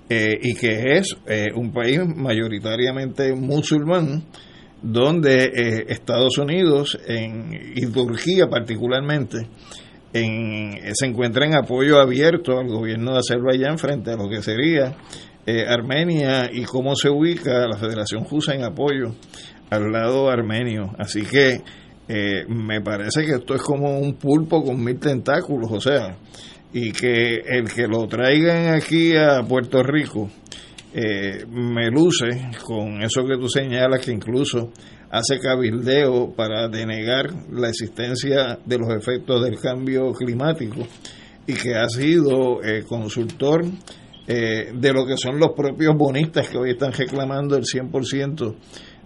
eh, y que es eh, un país mayoritariamente musulmán, donde eh, Estados Unidos en, y Turquía particularmente se encuentra en apoyo abierto al gobierno de Azerbaiyán frente a lo que sería eh, Armenia y cómo se ubica la Federación Jusa en apoyo al lado armenio. Así que eh, me parece que esto es como un pulpo con mil tentáculos, o sea, y que el que lo traigan aquí a Puerto Rico eh, me luce con eso que tú señalas, que incluso hace cabildeo para denegar la existencia de los efectos del cambio climático y que ha sido eh, consultor eh, de lo que son los propios bonistas que hoy están reclamando el 100%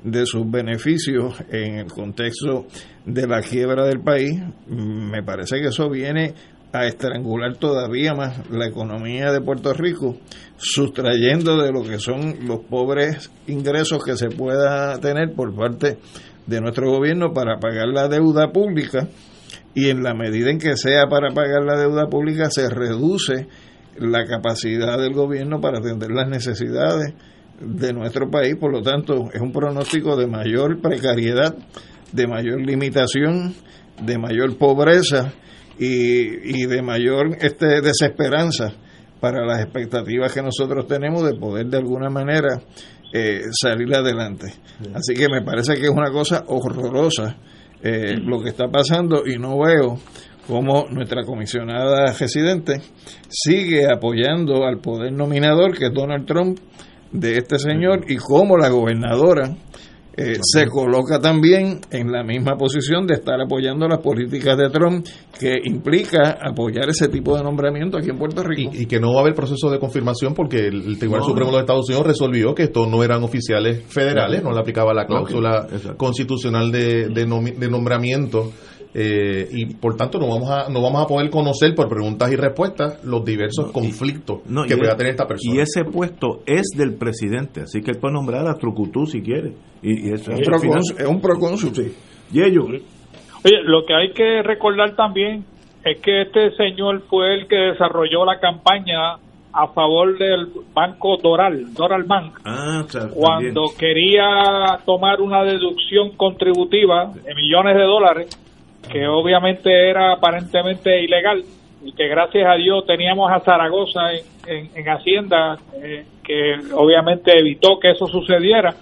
de sus beneficios en el contexto de la quiebra del país, me parece que eso viene a estrangular todavía más la economía de Puerto Rico, sustrayendo de lo que son los pobres ingresos que se pueda tener por parte de nuestro gobierno para pagar la deuda pública y en la medida en que sea para pagar la deuda pública se reduce la capacidad del gobierno para atender las necesidades de nuestro país, por lo tanto es un pronóstico de mayor precariedad, de mayor limitación, de mayor pobreza y, y de mayor este, desesperanza para las expectativas que nosotros tenemos de poder de alguna manera eh, salir adelante. Así que me parece que es una cosa horrorosa eh, lo que está pasando y no veo cómo nuestra comisionada residente sigue apoyando al poder nominador que es Donald Trump de este señor y cómo la gobernadora eh, se coloca también en la misma posición de estar apoyando las políticas de Trump, que implica apoyar ese tipo de nombramiento aquí en Puerto Rico. Y, que no va a haber proceso de confirmación porque el, Tribunal Supremo de los Estados Unidos resolvió que estos no eran oficiales federales, no le aplicaba la cláusula constitucional de, de nombramiento eh, y por tanto no vamos a no vamos a poder conocer por preguntas y respuestas los diversos conflictos que pueda tener esta persona. Y ese puesto es del presidente, así que él puede nombrar a Trucutú si quiere. Y, es, un procónsul, sí. Y ellos. Oye, lo que hay que recordar también es que este señor fue el que desarrolló la campaña a favor del banco Doral, Doral Bank, ah, cuando quería tomar una deducción contributiva de millones de dólares que obviamente era aparentemente ilegal y que gracias a Dios teníamos a Zaragoza en, en, Hacienda, eh, que obviamente evitó que eso sucediera.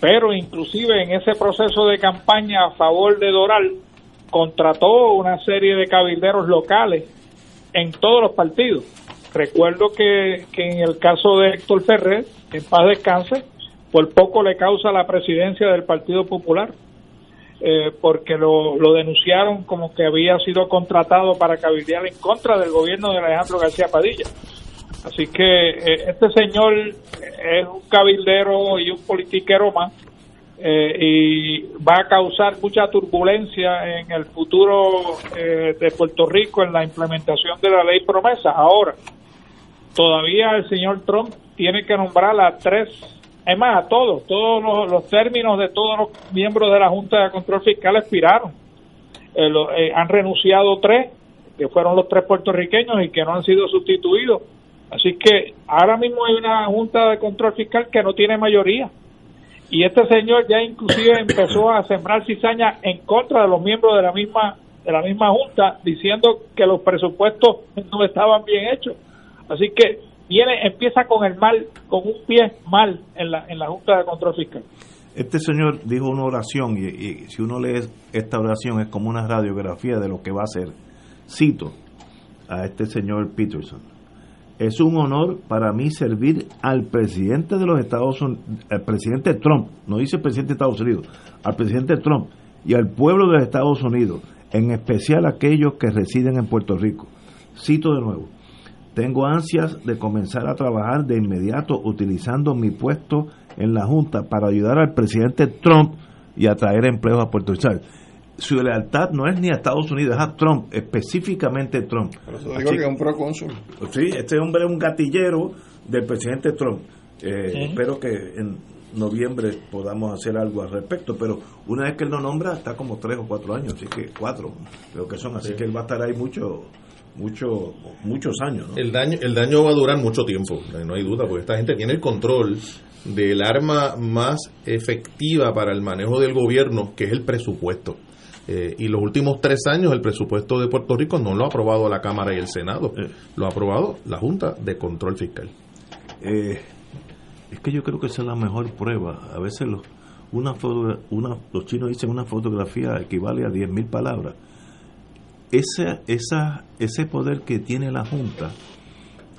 pero inclusive en ese proceso de campaña a favor de Doral contrató una serie de cabilderos locales en todos los partidos. Recuerdo que, que en el caso de Héctor Ferrer, en paz descanse, por poco le causa la presidencia del Partido Popular, eh, porque lo, lo denunciaron como que había sido contratado para cabildear en contra del gobierno de Alejandro García Padilla. Así que eh, este señor es un cabildero y un politiquero más eh, y va a causar mucha turbulencia en el futuro eh, de Puerto Rico en la implementación de la ley promesa. Ahora, todavía el señor Trump tiene que nombrar a tres, es más, a todos, todos los, términos de todos los miembros de la Junta de Control Fiscal expiraron. Eh, eh, han renunciado tres, que fueron los tres puertorriqueños y que no han sido sustituidos. Así que ahora mismo hay una Junta de Control Fiscal que no tiene mayoría. Y este señor ya inclusive empezó a sembrar cizaña en contra de los miembros de la misma de la misma junta diciendo que los presupuestos no estaban bien hechos. Así que viene empieza con el mal, con un pie mal en la en la Junta de Control Fiscal. Este señor dijo una oración y, y si uno lee esta oración es como una radiografía de lo que va a hacer. Cito a este señor Peterson. Es un honor para mí servir al presidente de los Estados Unidos, al presidente Trump, no dice presidente de Estados Unidos, al presidente Trump y al pueblo de los Estados Unidos, en especial aquellos que residen en Puerto Rico. Cito de nuevo. Tengo ansias de comenzar a trabajar de inmediato utilizando mi puesto en la Junta para ayudar al presidente Trump y a traer empleos a Puerto Rico. Su lealtad no es ni a Estados Unidos, es a Trump, específicamente Trump. Por eso digo Así que es un procónsul. Sí, este hombre es un gatillero del presidente Trump. Eh, Sí. Espero que en noviembre podamos hacer algo al respecto, pero una vez que él lo nombra está como tres o cuatro años, así que cuatro creo que son, así Sí. que él va a estar ahí mucho, mucho, muchos años. ¿no? El daño, el daño va a durar mucho tiempo, eh, no hay duda, porque esta gente tiene el control del arma más efectiva para el manejo del gobierno, que es el presupuesto. Eh, y los últimos tres años el presupuesto de Puerto Rico no lo ha aprobado la Cámara y el Senado, lo ha aprobado la Junta de Control Fiscal. Eh, es que yo creo que esa es la mejor prueba. A veces los, una foto, una, los chinos dicen una fotografía equivale a 10.000 palabras. Ese, esa, ese poder que tiene la Junta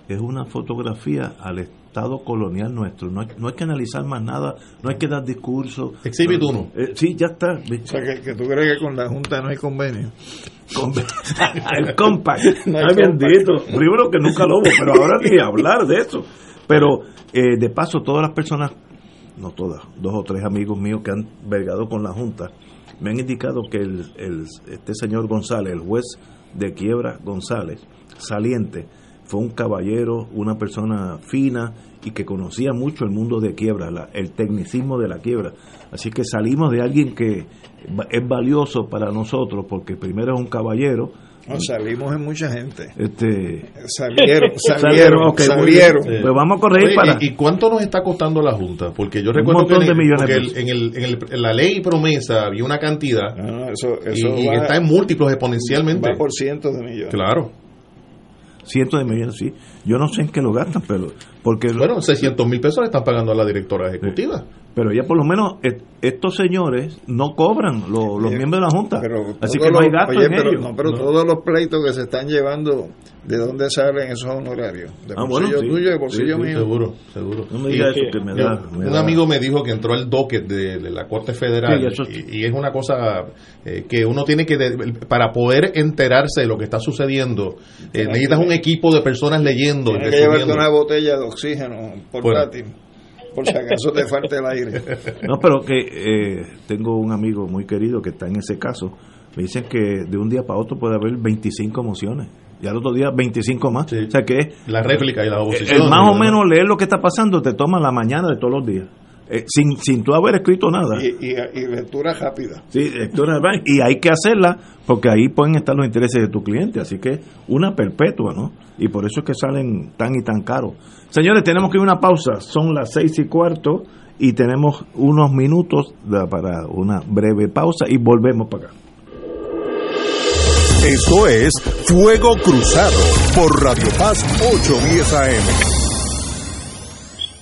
es una fotografía al Estado colonial nuestro. No hay, no hay que analizar más nada, no hay que dar discursos. Exhibit No, uno. eh, sí, ya está. O sea, que, que tú crees que con la Junta no hay convenio. *laughs* el compact. *laughs* No hay Ay, bendito. Primero que nunca lo hubo, pero ahora ni hablar de eso. Pero eh, de paso, todas las personas, no todas, dos o tres amigos míos que han vergado con la Junta, me han indicado que el, el- este señor González, el juez de quiebra González, saliente, fue un caballero, una persona fina y que conocía mucho el mundo de quiebra, la- el tecnicismo de la quiebra. Así que salimos de alguien que es valioso para nosotros porque primero es un caballero. No, salimos en mucha gente. Este, Salieron, *laughs* salieron, ok, muy salieron. bien. Pues vamos a corregir Oye, para. ¿y, y cuánto nos está costando la Junta? Porque yo recuerdo que, en, millones porque de el- en, el- en el- en la ley promesa había una cantidad eso, y, eso y va- está en múltiplos exponencialmente. Va por cientos de millones. Claro. Cientos de millones, sí. Yo no sé en qué lo gastan, pero. porque Bueno, 600 mil pesos le están pagando a la directora ejecutiva. Pero ya por lo menos et- estos señores no cobran los, los Oye, miembros de la Junta. Pero Así que no hay los- gasto oye, en pero, ellos. no, pero todos los pleitos que se están llevando, ¿de dónde salen esos honorarios? ¿De Ah, bolsillo bueno, sí. tuyo, de bolsillo Sí, sí, mío? Seguro, seguro. No me Y- diga eso que me yo- da- me un da- amigo me dijo que entró al docket de, de la Corte Federal Sí, eso- y, y es una cosa eh, que uno tiene que, de- para poder enterarse de lo que está sucediendo, eh, necesitas un equipo de personas leyendo y Tienes que llevarte una botella de oxígeno portátil, por si acaso te falta el aire. *laughs* No, pero que eh, tengo un amigo muy querido que está en ese caso. Me dicen que de un día para otro puede haber 25 mociones. Y al otro día 25 más. O sea que La réplica y la oposición. el más o menos leer lo que está pasando te toma la mañana de todos los días. Eh, sin, sin tú haber escrito nada. Y, y, y lectura rápida. Sí, lectura bank, y hay que hacerla porque ahí pueden estar los intereses de tu cliente, así que una perpetua, ¿no? Y por eso es que salen tan y tan caros. Señores, tenemos que ir a una pausa, son las seis y cuarto y tenemos unos minutos de- para una breve pausa y volvemos para acá. Esto es Fuego Cruzado por Radio Paz 810 AM.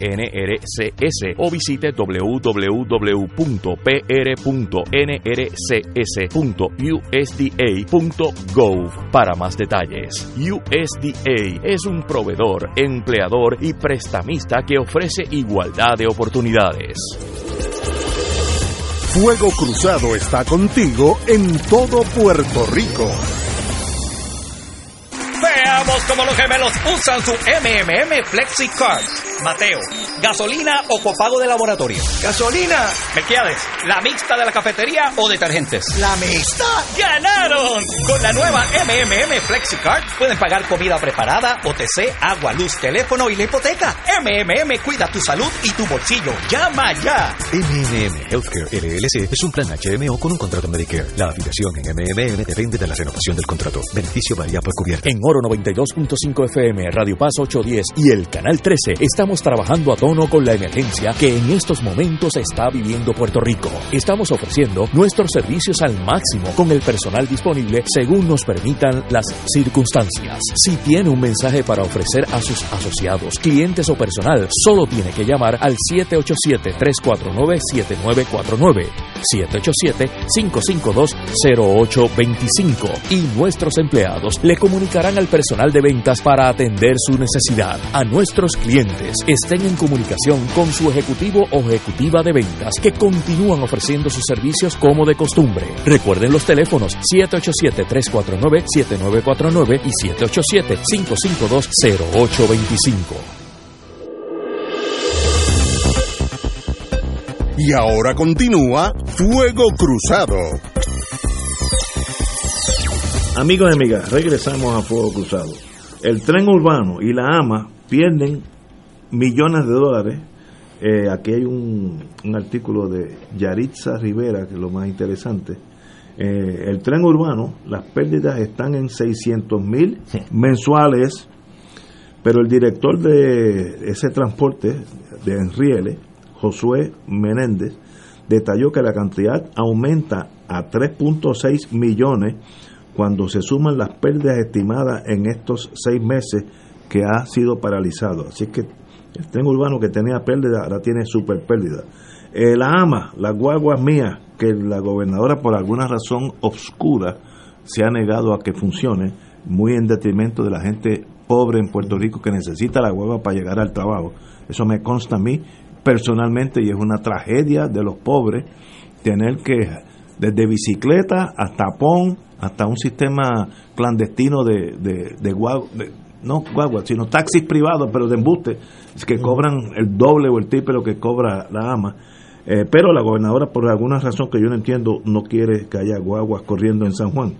NRCS o visite www.pr.nrcs.usda.gov para más detalles. USDA es un proveedor, empleador y prestamista que ofrece igualdad de oportunidades. Fuego Cruzado está contigo en todo Puerto Rico. Veamos cómo los gemelos usan su MMM Flexi Card. Mateo, gasolina o copago de laboratorio. Gasolina. Melquiades, la mixta de la cafetería o detergentes. La mixta. ¡Ganaron! Con la nueva MMM Flexi Card pueden pagar comida preparada, OTC, agua, luz, teléfono y la hipoteca. MMM cuida tu salud y tu bolsillo. Llama ya. MMM Healthcare LLC es un plan HMO con un contrato Medicare. La afiliación en MMM depende de la renovación del contrato. Beneficio varía por cubierta. En Oro 92.5 FM, Radio Paz 810 y el Canal 13 estamos trabajando a tono con la emergencia que en estos momentos está viviendo Puerto Rico. Estamos ofreciendo nuestros servicios al máximo con el personal disponible según nos permitan las circunstancias. Si tiene un mensaje para ofrecer a sus asociados, clientes o personal, solo tiene que llamar al 787-349-7949, 787-552-0825 y nuestros empleados le comunicarán al personal de ventas para atender su necesidad. A nuestros clientes estén en comunicación con su ejecutivo o ejecutiva de ventas que continúan ofreciendo sus servicios como de costumbre. Recuerden los teléfonos 787-349-7949 y 787-552-0825. Y ahora continúa Fuego Cruzado. Amigos y amigas, regresamos a Fuego Cruzado. El tren urbano y la AMA pierden millones de dólares. Eh, aquí hay un, un, artículo de Yaritza Rivera, que es lo más interesante. Eh, el tren urbano, las pérdidas están en 600 mil mensuales, pero el director de ese transporte de Enriele, Josué Menéndez, detalló que la cantidad aumenta a 3.6 millones cuando se suman las pérdidas estimadas en estos seis meses que ha sido paralizado. Así que el tren urbano que tenía pérdida ahora tiene super pérdida. Eh, la AMA, las guaguas mías, que la gobernadora por alguna razón obscura se ha negado a que funcione, muy en detrimento de la gente pobre en Puerto Rico que necesita la guagua para llegar al trabajo. Eso me consta a mí personalmente y es una tragedia de los pobres tener que, desde bicicleta hasta pon, hasta un sistema clandestino de, de, de, guagua, no guagua, sino taxis privados, pero de embuste, que cobran el doble o el triple lo que cobra la AMA. Eh, pero la gobernadora, por alguna razón que yo no entiendo, no quiere que haya guaguas corriendo en San Juan.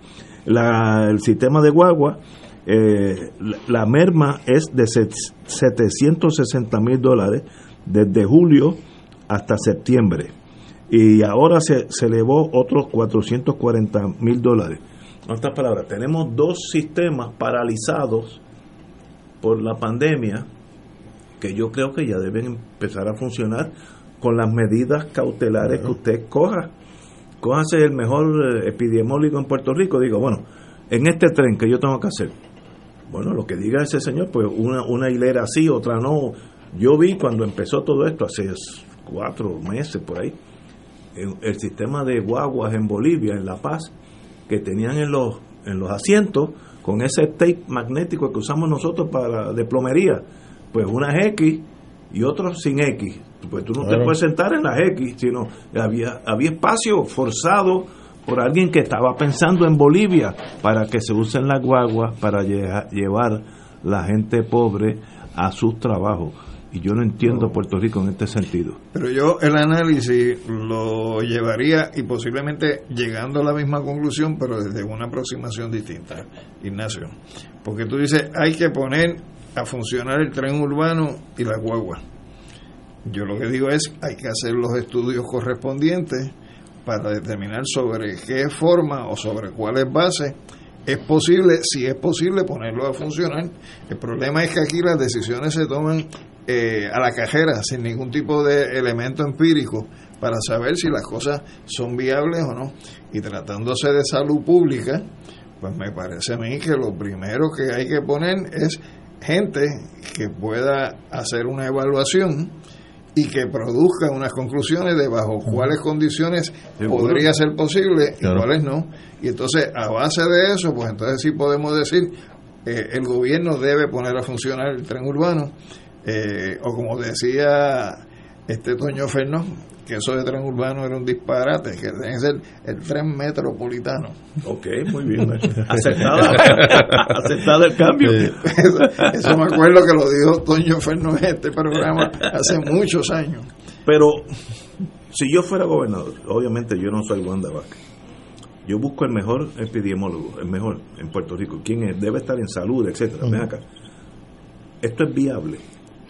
La, el sistema de guagua, eh, la, la, merma es de 760 mil dólares desde julio hasta septiembre. Y ahora se, se elevó otros 440 mil dólares. En otras palabras, tenemos dos sistemas paralizados por la pandemia que yo creo que ya deben empezar a funcionar con las medidas cautelares que usted coja. Cójase el mejor epidemiólogo en Puerto Rico. Digo, bueno, en este tren que yo tengo que hacer, bueno, lo que diga ese señor, pues una, una hilera así, otra no. Yo vi cuando empezó todo esto, hace cuatro meses por ahí, el, el sistema de guaguas en Bolivia, en La Paz, que tenían en los, en los asientos, con ese tape magnético que usamos nosotros para de plomería, pues unas X y otros sin X. Pues tú no te puedes sentar en las X, sino había, había espacio forzado por alguien que estaba pensando en Bolivia para que se usen las guaguas para llevar la gente pobre a sus trabajos. Y yo no entiendo no. Puerto Rico en este sentido. Pero yo el análisis lo llevaría y posiblemente llegando a la misma conclusión, pero desde una aproximación distinta, Ignacio. Porque tú dices, hay que poner a funcionar el tren urbano y la guagua. Yo lo que digo es, hay que hacer los estudios correspondientes para determinar sobre qué forma o sobre cuáles bases es posible, si es posible, ponerlo a funcionar. El problema es que aquí las decisiones se toman eh, a la cajera, sin ningún tipo de elemento empírico, para saber si las cosas son viables o no. Y tratándose de salud pública, pues me parece a mí que lo primero que hay que poner es gente que pueda hacer una evaluación y que produzca unas conclusiones de bajo cuáles condiciones podría ser posible y cuáles no. Y entonces, a base de eso, pues entonces sí podemos decir, eh, el gobierno debe poner a funcionar el tren urbano, eh, o como decía este Toño Fernó, que eso de tren urbano era un disparate, que debe ser el tren metropolitano. Ok, muy bien. *laughs* aceptado, aceptado el cambio. Eso, me acuerdo que lo dijo Toño Fernó en este programa hace muchos años. Pero si yo fuera gobernador, obviamente yo no soy Wanda Vaca. Yo busco el mejor epidemiólogo, el mejor en Puerto Rico. ¿Quién es? Debe estar en salud, etcétera. Ven acá. Esto es viable.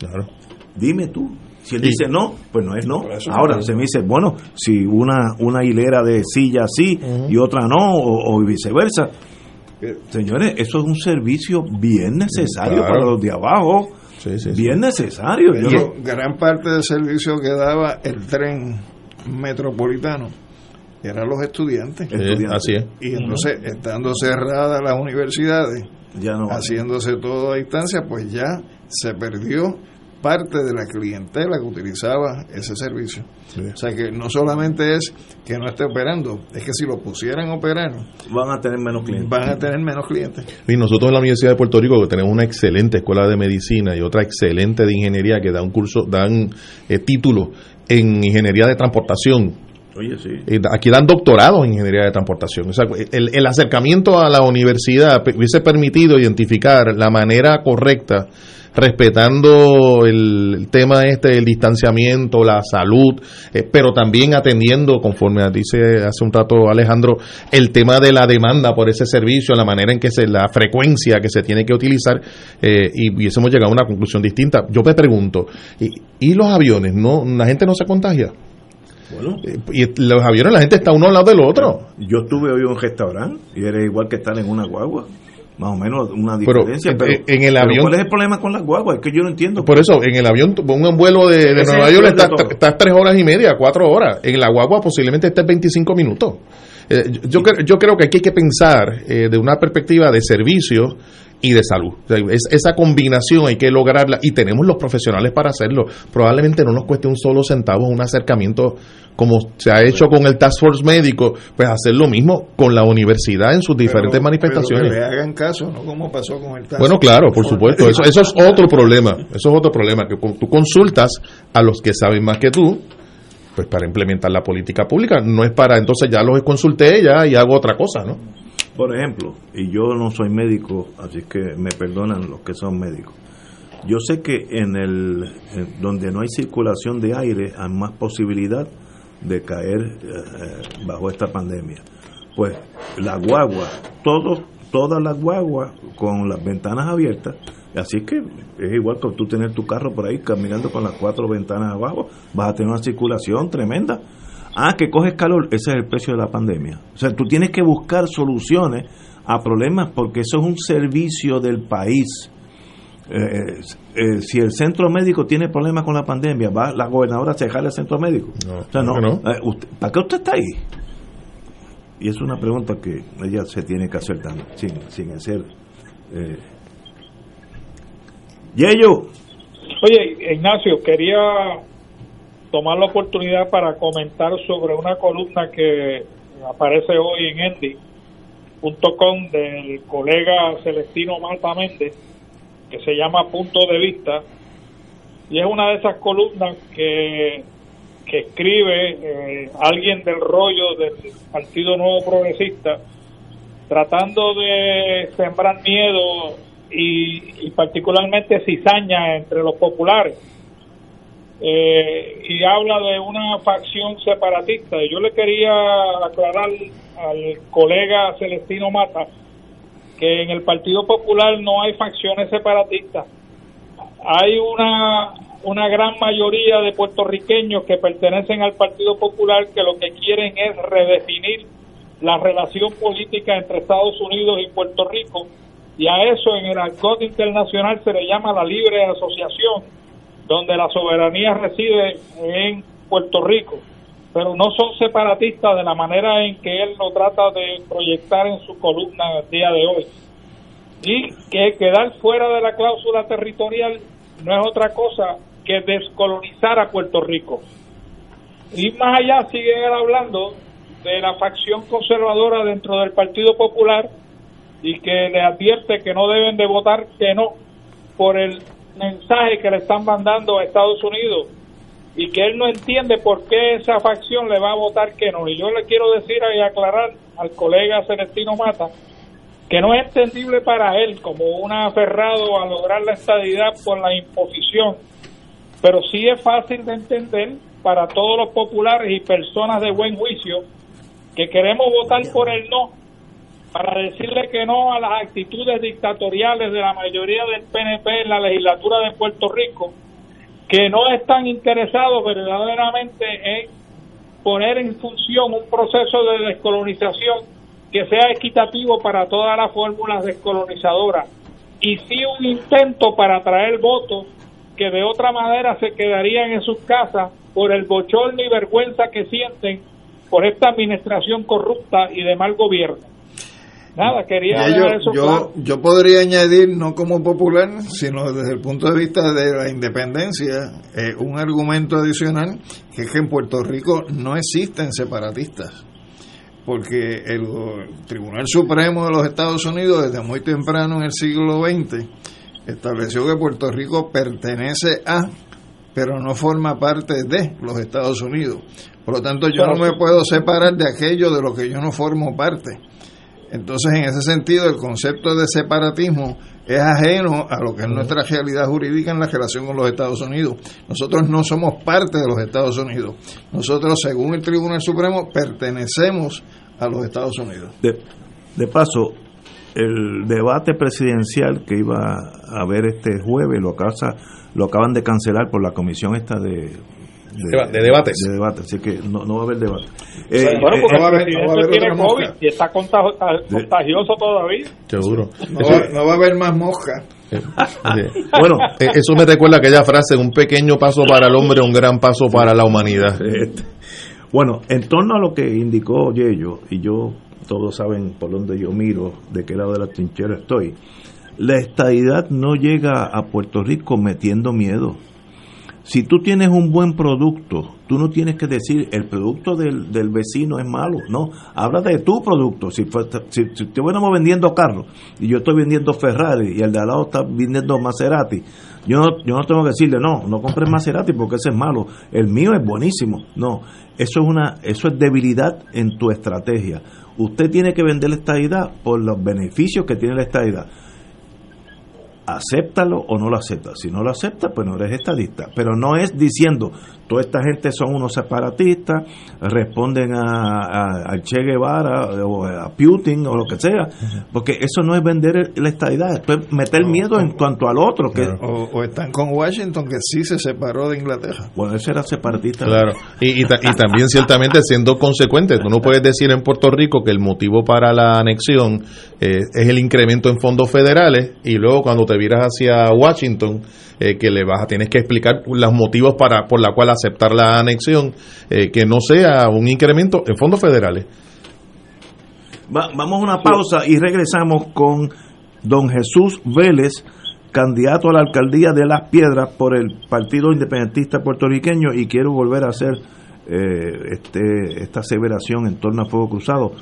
Claro. Dime tú, si él dice no, pues no es no. Ahora se me dice, bueno, si una, una hilera de sillas sí y otra no, o, viceversa. Señores, eso es un servicio bien necesario para los de abajo. bien necesario. gran parte del servicio que daba el tren metropolitano eran los estudiantes. así es. Y entonces, estando cerradas las universidades, ya no haciéndose todo a distancia, pues ya se perdió parte de la clientela que utilizaba ese servicio. O sea que no solamente es que no esté operando, es que si lo pusieran a operar, van a tener menos clientes. Van a tener menos clientes. Y nosotros en la Universidad de Puerto Rico tenemos una excelente escuela de medicina y otra excelente de ingeniería que da un curso, dan eh, título en ingeniería de transportación. Oye, sí. Aquí dan doctorados en ingeniería de transportación. El, el acercamiento a la universidad hubiese permitido identificar la manera correcta respetando el, tema este del distanciamiento, la salud, eh, pero también atendiendo, conforme dice hace un rato Alejandro, el tema de la demanda por ese servicio, la manera en que se, la frecuencia que se tiene que utilizar, eh, y hubiésemos llegado a una conclusión distinta. Yo me pregunto, ¿y, y los aviones? no ¿La gente no se contagia? Bueno. Eh, y los aviones, la gente está uno al lado del otro. Yo estuve hoy en un restaurante y era igual que estar en una guagua más o menos una diferencia. Pero, eh, en el avión. ¿Cuál es el problema con las guaguas? Es que yo no entiendo. Por eso, en el avión, un vuelo de, Nueva York estás tres horas y media, cuatro horas. En la guagua posiblemente estés 25 minutos. Eh, yo, yo, creo que aquí hay que pensar eh, de una perspectiva de servicio y de salud. esa combinación hay que lograrla y tenemos los profesionales para hacerlo. Probablemente no nos cueste un solo centavo un acercamiento como se ha hecho con el Task Force médico, pues hacer lo mismo con la universidad en sus diferentes manifestaciones. Pero que le hagan caso, ¿no? Como pasó con el Bueno, claro, por supuesto. Eso, eso es otro problema. Eso es otro problema, que tú consultas a los que saben más que tú, pues para implementar la política pública. No es para, entonces ya los consulté ya y hago otra cosa, ¿no? Por ejemplo, y yo no soy médico, así que me perdonan los que son médicos. Yo sé que en el donde no hay circulación de aire hay más posibilidad de caer eh, bajo esta pandemia. Pues la guagua, todos, todas las guaguas con las ventanas abiertas, así que es igual que tú tener tu carro por ahí caminando con las cuatro ventanas abajo, vas a tener una circulación tremenda Ah, que coges calor, ese es el precio de la pandemia. O sea, tú tienes que buscar soluciones a problemas porque eso es un servicio del país. Eh, eh, si el centro médico tiene problemas con la pandemia, va la gobernadora a cerrar el centro médico. No, o sea, no. Eh, ¿Para qué usted está ahí? Y es una pregunta que ella se tiene que hacer también, sin, sin hacer. Eh. Yello. Oye, Ignacio, quería tomar la oportunidad para comentar sobre una columna que aparece hoy en Endy.com del colega Celestino Malta Méndez, que se llama Punto de Vista, y es una de esas columnas que, que escribe eh, alguien del rollo del Partido Nuevo Progresista, tratando de sembrar miedo y, y particularmente cizaña entre los populares eh, y habla de una facción separatista. Yo le quería aclarar al colega Celestino Mata que en el Partido Popular no hay facciones separatistas. Hay una una gran mayoría de puertorriqueños que pertenecen al Partido Popular que lo que quieren es redefinir la relación política entre Estados Unidos y Puerto Rico y a eso en el argot internacional se le llama la libre asociación, donde la soberanía reside en Puerto Rico, pero no son separatistas de la manera en que él lo trata de proyectar en su columna el día de hoy. Y que quedar fuera de la cláusula territorial no es otra cosa que descolonizar a Puerto Rico. Y más allá sigue hablando de la facción conservadora dentro del Partido Popular y que le advierte que no deben de votar que no por el mensaje que le están mandando a Estados Unidos y que él no entiende por qué esa facción le va a votar que no. Y yo le quiero decir y aclarar al colega Celestino Mata que no es entendible para él como un aferrado a lograr la estadidad por la imposición, pero sí es fácil de entender para todos los populares y personas de buen juicio que queremos votar por el no para decirle que no a las actitudes dictatoriales de la mayoría del PNP en la legislatura de Puerto Rico, que no están interesados verdaderamente en poner en función un proceso de descolonización que sea equitativo para todas las fórmulas descolonizadoras y sí un intento para atraer votos que de otra manera se quedarían en sus casas por el bochorno y vergüenza que sienten por esta administración corrupta y de mal gobierno. Nada, quería yo, yo, yo, podría añadir, no como popular, sino desde el punto de vista de la independencia, eh, un argumento adicional, que es que en Puerto Rico no existen separatistas, porque el Tribunal Supremo de los Estados Unidos, desde muy temprano en el siglo XX, estableció que Puerto Rico pertenece a, pero no forma parte de los Estados Unidos. Por lo tanto, yo no me puedo separar de aquello de lo que yo no formo parte. Entonces, en ese sentido, el concepto de separatismo es ajeno a lo que es nuestra realidad jurídica en la relación con los Estados Unidos. Nosotros no somos parte de los Estados Unidos. Nosotros, según el Tribunal Supremo, pertenecemos a los Estados Unidos. De, paso, el debate presidencial que iba a haber este jueves lo, lo acaban de cancelar por la comisión esta de de, debates. De debate, así que no, no va a haber debate. Eh, bueno, porque no va a haber, no va a haber tiene COVID y está contagioso todavía. Seguro. No, va, no va a haber más mosca. *laughs* bueno, eh, eso me recuerda aquella frase, un pequeño paso para el hombre, un gran paso para la humanidad. Este, bueno, en torno a lo que indicó Yello, y yo, todos saben por dónde yo miro, de qué lado de la trinchera estoy, la estadidad no llega a Puerto Rico metiendo miedo si tú tienes un buen producto, tú no tienes que decir el producto del, del vecino es malo, no, habla de tu producto. Si, si, si estuviéramos vendiendo carros y yo estoy vendiendo Ferrari y el de al lado está vendiendo Maserati, yo no, yo no tengo que decirle, no, no compres Maserati porque ese es malo, el mío es buenísimo. No, eso es, una, eso es debilidad en tu estrategia. Usted tiene que vender la estadidad por los beneficios que tiene la estadidad acéptalo o no lo acepta. Si no lo acepta, pues no eres estadista. Pero no es diciendo, toda esta gente son unos separatistas, responden a, a, Che Guevara o a Putin o lo que sea, porque eso no es vender la estadidad, esto es meter miedo en cuanto al otro. que o, están con Washington, que sí se separó de Inglaterra. Bueno, ese era separatista. Claro, y, y, también ciertamente siendo consecuente, tú no puedes decir en Puerto Rico que el motivo para la anexión eh, es el incremento en fondos federales y luego cuando te viras hacia Washington, eh, que le vas a tienes que explicar los motivos para por la cual aceptar la anexión, eh, que no sea un incremento en fondos federales. vamos a una pausa y regresamos con don Jesús Vélez, candidato a la alcaldía de Las Piedras por el Partido Independentista Puertorriqueño y quiero volver a hacer eh, este, esta aseveración en torno a Fuego Cruzado.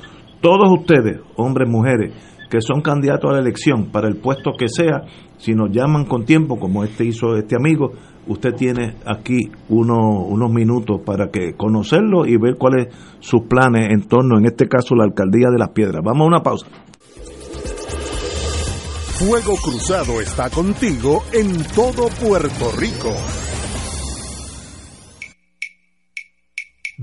Todos ustedes, hombres, mujeres, que son candidatos a la elección para el puesto que sea, si nos llaman con tiempo, como este hizo este amigo, usted tiene aquí uno, unos minutos para que conocerlo y ver cuáles sus planes en torno, en este caso, la alcaldía de Las Piedras. Vamos a una pausa. Fuego Cruzado está contigo en todo Puerto Rico.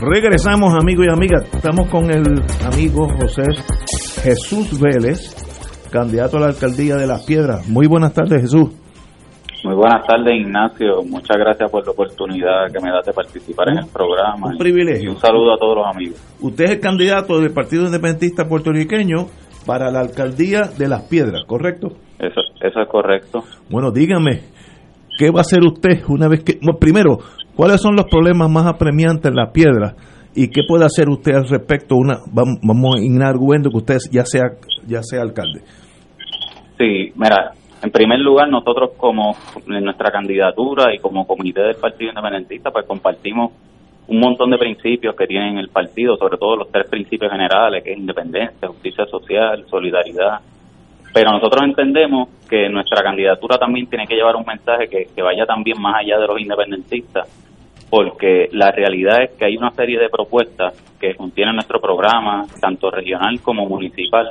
Regresamos, amigos y amigas. Estamos con el amigo José Jesús Vélez, candidato a la alcaldía de Las Piedras. Muy buenas tardes, Jesús. Muy buenas tardes, Ignacio. Muchas gracias por la oportunidad que me das de participar en el programa. Un privilegio. Y un saludo a todos los amigos. Usted es el candidato del Partido Independentista Puertorriqueño para la alcaldía de Las Piedras, ¿correcto? Eso, eso es correcto. Bueno, dígame, ¿qué va a hacer usted una vez que... Bueno, primero, ¿cuáles son los problemas más apremiantes en Las Piedras? ¿Y qué puede hacer usted al respecto? Una, vamos, a inarguendo que usted ya sea, ya sea alcalde. Sí, mira, en primer lugar, nosotros como en nuestra candidatura y como comité del Partido Independentista, pues compartimos un montón de principios que tienen el partido, sobre todo los tres principios generales, que es independencia, justicia social, solidaridad. Pero nosotros entendemos que nuestra candidatura también tiene que llevar un mensaje que vaya también más allá de los independentistas, porque la realidad es que hay una serie de propuestas que contiene nuestro programa, tanto regional como municipal,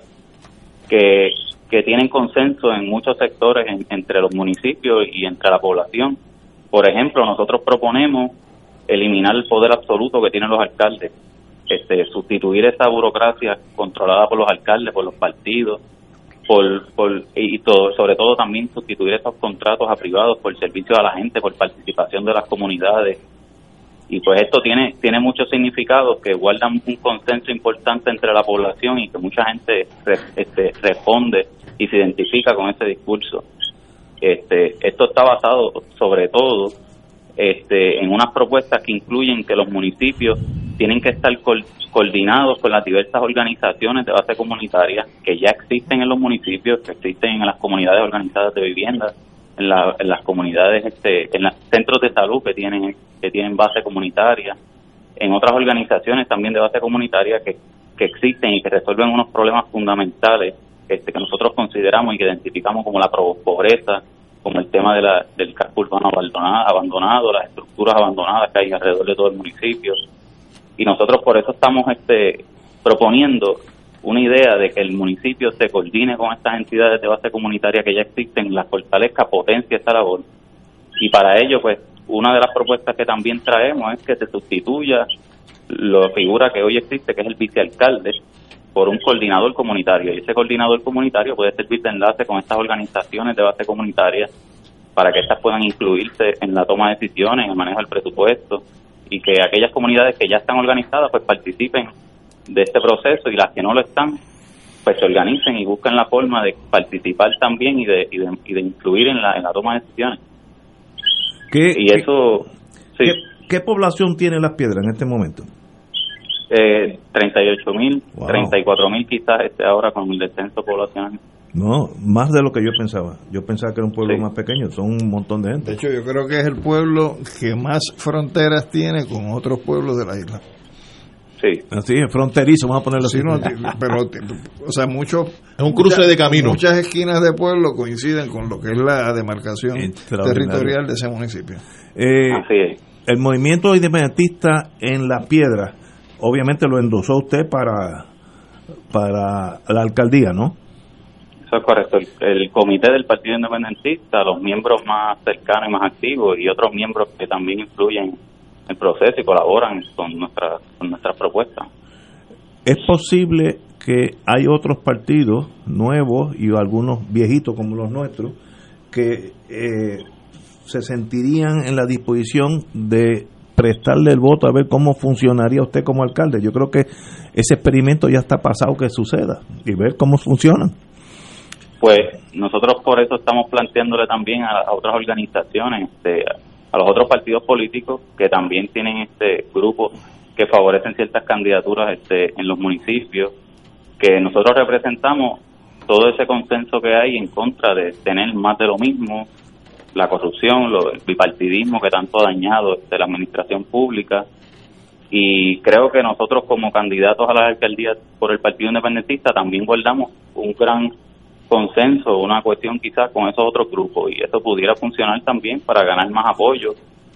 que, que tienen consenso en muchos sectores en- entre los municipios y entre la población. Por ejemplo, nosotros proponemos eliminar el poder absoluto que tienen los alcaldes, este, sustituir esa burocracia controlada por los alcaldes, por los partidos, por, por y todo, sobre todo también sustituir esos contratos a privados por servicio a la gente, por participación de las comunidades. Y pues esto tiene, tiene muchos significados que guardan un consenso importante entre la población y que mucha gente este, responde y se identifica con ese discurso. Este, esto está basado sobre todo este, en unas propuestas que incluyen que los municipios tienen que estar col- coordinados con las diversas organizaciones de base comunitaria que ya existen en los municipios, que existen en las comunidades organizadas de vivienda, en, la- en las comunidades, este, en los centros de salud que tienen que tienen base comunitaria, en otras organizaciones también de base comunitaria que, que existen y que resuelven unos problemas fundamentales este, que nosotros consideramos y que identificamos como la pobreza, como el tema de la, del casco urbano abandonado, abandonado, las estructuras abandonadas que hay alrededor de todo el municipio. Y nosotros por eso estamos este, proponiendo una idea de que el municipio se coordine con estas entidades de base comunitaria que ya existen, las fortalezca, potencia esta labor. Y para ello, pues, una de las propuestas que también traemos es que se sustituya la figura que hoy existe, que es el vicealcalde, por un coordinador comunitario. Y ese coordinador comunitario puede servir de enlace con estas organizaciones de base comunitaria para que éstas puedan incluirse en la toma de decisiones, en el manejo del presupuesto y que aquellas comunidades que ya están organizadas pues participen de este proceso y las que no lo están pues se organicen y busquen la forma de participar también y de, y de, y de incluir en la, en la toma de decisiones. ¿Qué, y eso, sí. ¿qué, qué población tiene Las Piedras en este momento? Eh, 38 mil, 34 mil quizás este ahora con el descenso poblacional. No, más de lo que yo pensaba. Yo pensaba que era un pueblo más pequeño, son un montón de gente. De hecho, yo creo que es el pueblo que más fronteras tiene con otros pueblos de la isla. Sí. Así es, fronterizo, vamos a ponerlo así. Sí, no, pero, o sea, mucho, es un cruce muchas, de camino. Muchas esquinas de pueblo coinciden con lo que es la demarcación territorial de ese municipio. Eh, Así es. El movimiento independentista en Las Piedras, obviamente lo endosó usted para, para la alcaldía, ¿no? Eso es correcto. El, el, comité del Partido Independentista, los miembros más cercanos y más activos y otros miembros que también influyen en el proceso y colaboran con nuestra con nuestras propuestas. Es posible que hay otros partidos nuevos y algunos viejitos como los nuestros que eh, se sentirían en la disposición de prestarle el voto a ver cómo funcionaría usted como alcalde. Yo creo que ese experimento ya está pasado que suceda y ver cómo funcionan pues nosotros por eso estamos planteándole también a, a otras organizaciones, este, a los otros partidos políticos que también tienen este grupo que favorecen ciertas candidaturas este, en los municipios, que nosotros representamos todo ese consenso que hay en contra de tener más de lo mismo, la corrupción, lo, el bipartidismo que tanto ha dañado este, la administración pública. Y creo que nosotros como candidatos a la alcaldía por el Partido Independentista también guardamos un gran consenso, una cuestión quizás con esos otros grupos y eso pudiera funcionar también para ganar más apoyo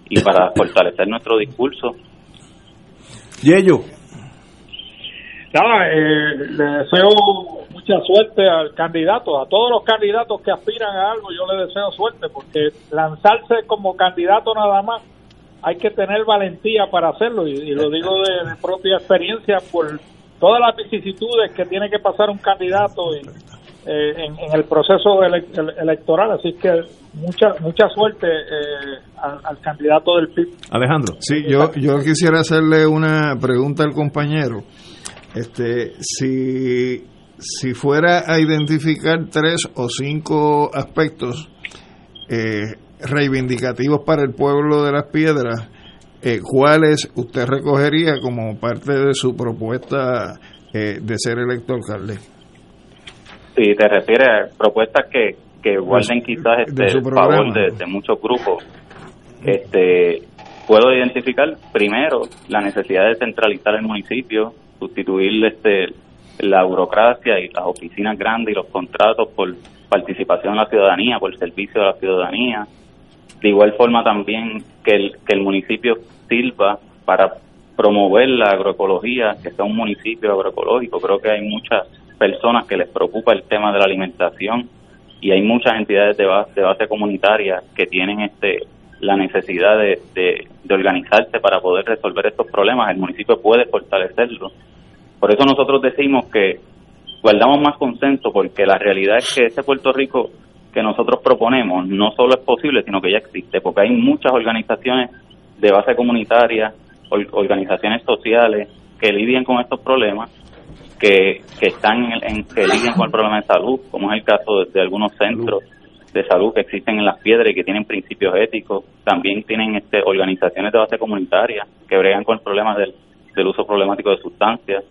y para *laughs* fortalecer nuestro discurso. Y ello. Nada, eh, le deseo mucha suerte al candidato, a todos los candidatos que aspiran a algo, yo le deseo suerte porque lanzarse como candidato nada más hay que tener valentía para hacerlo y, y lo digo de, de, propia experiencia por todas las vicisitudes que tiene que pasar un candidato y, eh, en, en, el proceso ele electoral. Así que mucha mucha suerte eh, al, al, candidato del PIB. Alejandro. Sí, yo, yo quisiera hacerle una pregunta al compañero. Este, si, si fuera a identificar tres o cinco aspectos eh, reivindicativos para el pueblo de las piedras, ¿cuáles usted recogería como parte de su propuesta de ser electo alcalde? Si te refieres a propuestas que, que guarden quizás este, el favor de, de, muchos grupos, este, puedo identificar primero la necesidad de centralizar el municipio, sustituir este, la burocracia y las oficinas grandes y los contratos por participación de la ciudadanía, por servicio de la ciudadanía. De igual forma también que el, que el municipio sirva para promover la agroecología, que sea un municipio agroecológico. Creo que hay muchas personas que les preocupa el tema de la alimentación y hay muchas entidades de base, de comunitaria que tienen este la necesidad de, de, de, organizarse para poder resolver estos problemas. El municipio puede fortalecerlo. Por eso nosotros decimos que guardamos más consenso porque la realidad es que ese Puerto Rico que nosotros proponemos no solo es posible, sino que ya existe, porque hay muchas organizaciones de base comunitaria, organizaciones sociales que lidian con estos problemas que, que están en, en, que lidian con el problema de salud, como es el caso de, de, algunos centros de salud que existen en las piedras y que tienen principios éticos, también tienen este, organizaciones de base comunitaria que bregan con el problema del, del uso problemático de sustancias,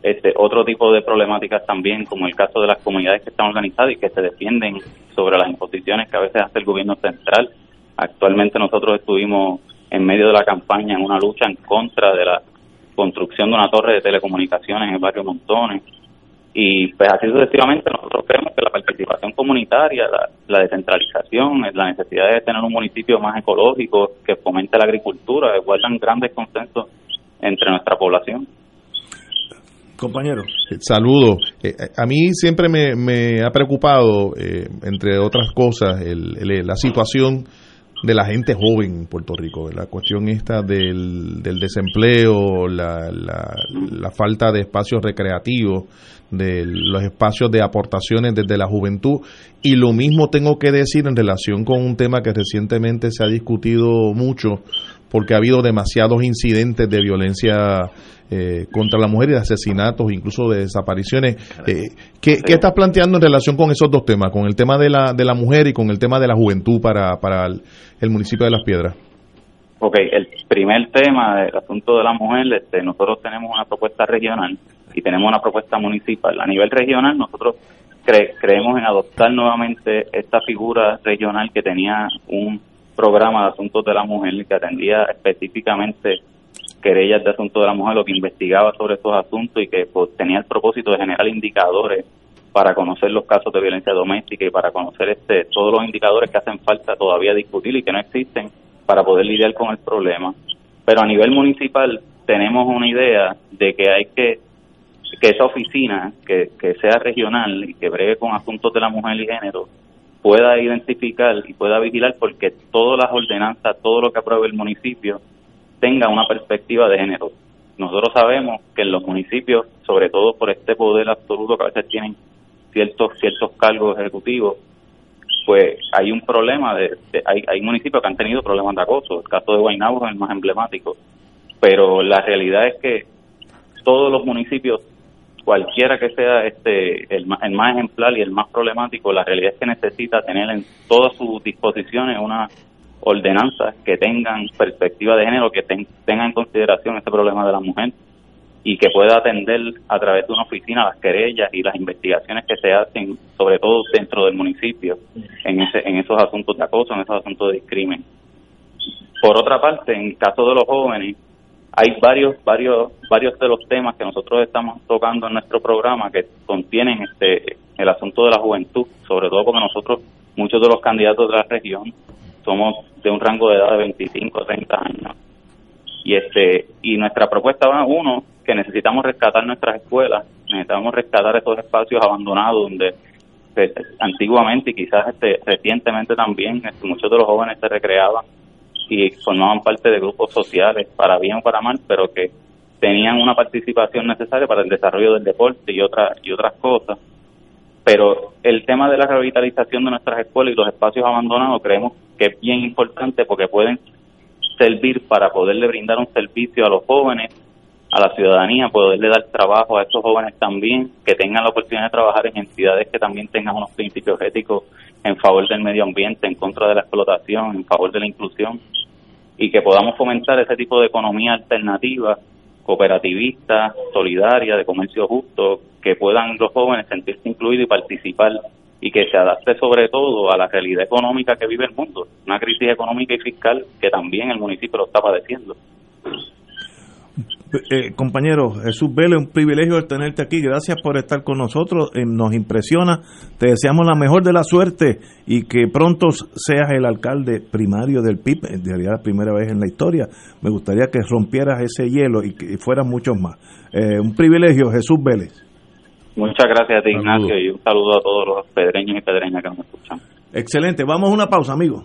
este otro tipo de problemáticas también, como el caso de las comunidades que están organizadas y que se defienden sobre las imposiciones que a veces hace el gobierno central. Actualmente nosotros estuvimos en medio de la campaña en una lucha en contra de la construcción de una torre de telecomunicaciones en el barrio Montones. Y pues así sucesivamente nosotros creemos que la participación comunitaria, la, la descentralización, la necesidad de tener un municipio más ecológico que fomente la agricultura, guardan grandes consensos entre nuestra población. Compañero. Saludos. a mí siempre me, me ha preocupado, entre otras cosas, el, la situación de la gente joven en Puerto Rico, la cuestión esta del, del desempleo, la, la, falta de espacios recreativos, de los espacios de aportaciones desde la juventud. Y lo mismo tengo que decir en relación con un tema que recientemente se ha discutido mucho, porque ha habido demasiados incidentes de violencia eh, contra la mujer y de asesinatos, incluso de desapariciones. Eh, ¿qué, estás planteando en relación con esos dos temas, con el tema de la, de la mujer y con el tema de la juventud para, para el, municipio de Las Piedras? Ok, el primer tema, el asunto de la mujer, este, nosotros tenemos una propuesta regional y tenemos una propuesta municipal. A nivel regional, nosotros creemos en adoptar nuevamente esta figura regional que tenía un programa de asuntos de la mujer que atendía específicamente querellas de asuntos de la mujer, lo que investigaba sobre estos asuntos y que pues, tenía el propósito de generar indicadores para conocer los casos de violencia doméstica y para conocer este todos los indicadores que hacen falta todavía discutir y que no existen para poder lidiar con el problema. Pero a nivel municipal tenemos una idea de que hay que que esa oficina que, que sea regional y que bregue con asuntos de la mujer y género pueda identificar y pueda vigilar porque todas las ordenanzas, todo lo que apruebe el municipio tenga una perspectiva de género. Nosotros sabemos que en los municipios, sobre todo por este poder absoluto que a veces tienen ciertos ciertos cargos ejecutivos, pues hay un problema de, hay, hay municipios que han tenido problemas de acoso. El caso de Guaynabo es el más emblemático, pero la realidad es que todos los municipios, cualquiera que sea este el, el más ejemplar y el más problemático, la realidad es que necesita tener en todas sus disposiciones una ordenanzas que tengan perspectiva de género, que tengan en consideración este problema de la mujer y que pueda atender a través de una oficina las querellas y las investigaciones que se hacen, sobre todo dentro del municipio, en, ese, en esos asuntos de acoso, en esos asuntos de discrimen. Por otra parte, en el caso de los jóvenes, hay varios, varios, varios de los temas que nosotros estamos tocando en nuestro programa que contienen este el asunto de la juventud, sobre todo porque nosotros, muchos de los candidatos de la región, somos de un rango de edad de 25 a 30 años. Y este y nuestra propuesta va uno que necesitamos rescatar nuestras escuelas, necesitamos rescatar esos espacios abandonados donde pues, antiguamente y quizás este, recientemente también este, muchos de los jóvenes se recreaban y formaban parte de grupos sociales para bien o para mal, pero que tenían una participación necesaria para el desarrollo del deporte y otras y otras cosas. Pero el tema de la revitalización de nuestras escuelas y los espacios abandonados creemos que es bien importante porque pueden servir para poderle brindar un servicio a los jóvenes, a la ciudadanía, poderle dar trabajo a esos jóvenes también, que tengan la oportunidad de trabajar en entidades que también tengan unos principios éticos en favor del medio ambiente, en contra de la explotación, en favor de la inclusión, y que podamos fomentar ese tipo de economía alternativa cooperativista, solidaria, de comercio justo, que puedan los jóvenes sentirse incluidos y participar y que se adapte sobre todo a la realidad económica que vive el mundo, una crisis económica y fiscal que también el municipio lo está padeciendo. Eh, compañero Jesús Vélez, un privilegio tenerte aquí. Gracias por estar con nosotros. Eh, nos impresiona. Te deseamos la mejor de la suerte y que pronto seas el alcalde primario del PIB. Sería la primera vez en la historia. Me gustaría que rompieras ese hielo y que fueran muchos más. Eh, un privilegio, Jesús Vélez. Muchas gracias a ti, Ignacio, y un saludo a todos los pedreños y pedreñas que nos escuchan. Excelente. Vamos a una pausa, amigo.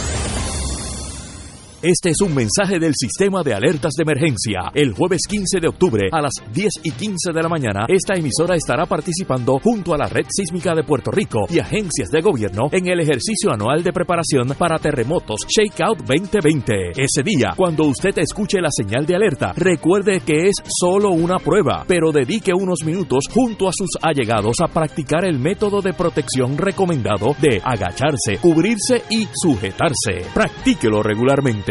Este es un mensaje del sistema de alertas de emergencia. El jueves 15 de octubre a las 10 y 15 de la mañana, esta emisora estará participando junto a la Red Sísmica de Puerto Rico y agencias de gobierno en el ejercicio anual de preparación para terremotos Shakeout 2020. Ese día, cuando usted escuche la señal de alerta, recuerde que es solo una prueba, pero dedique unos minutos junto a sus allegados a practicar el método de protección recomendado de agacharse, cubrirse y sujetarse. Practíquelo regularmente.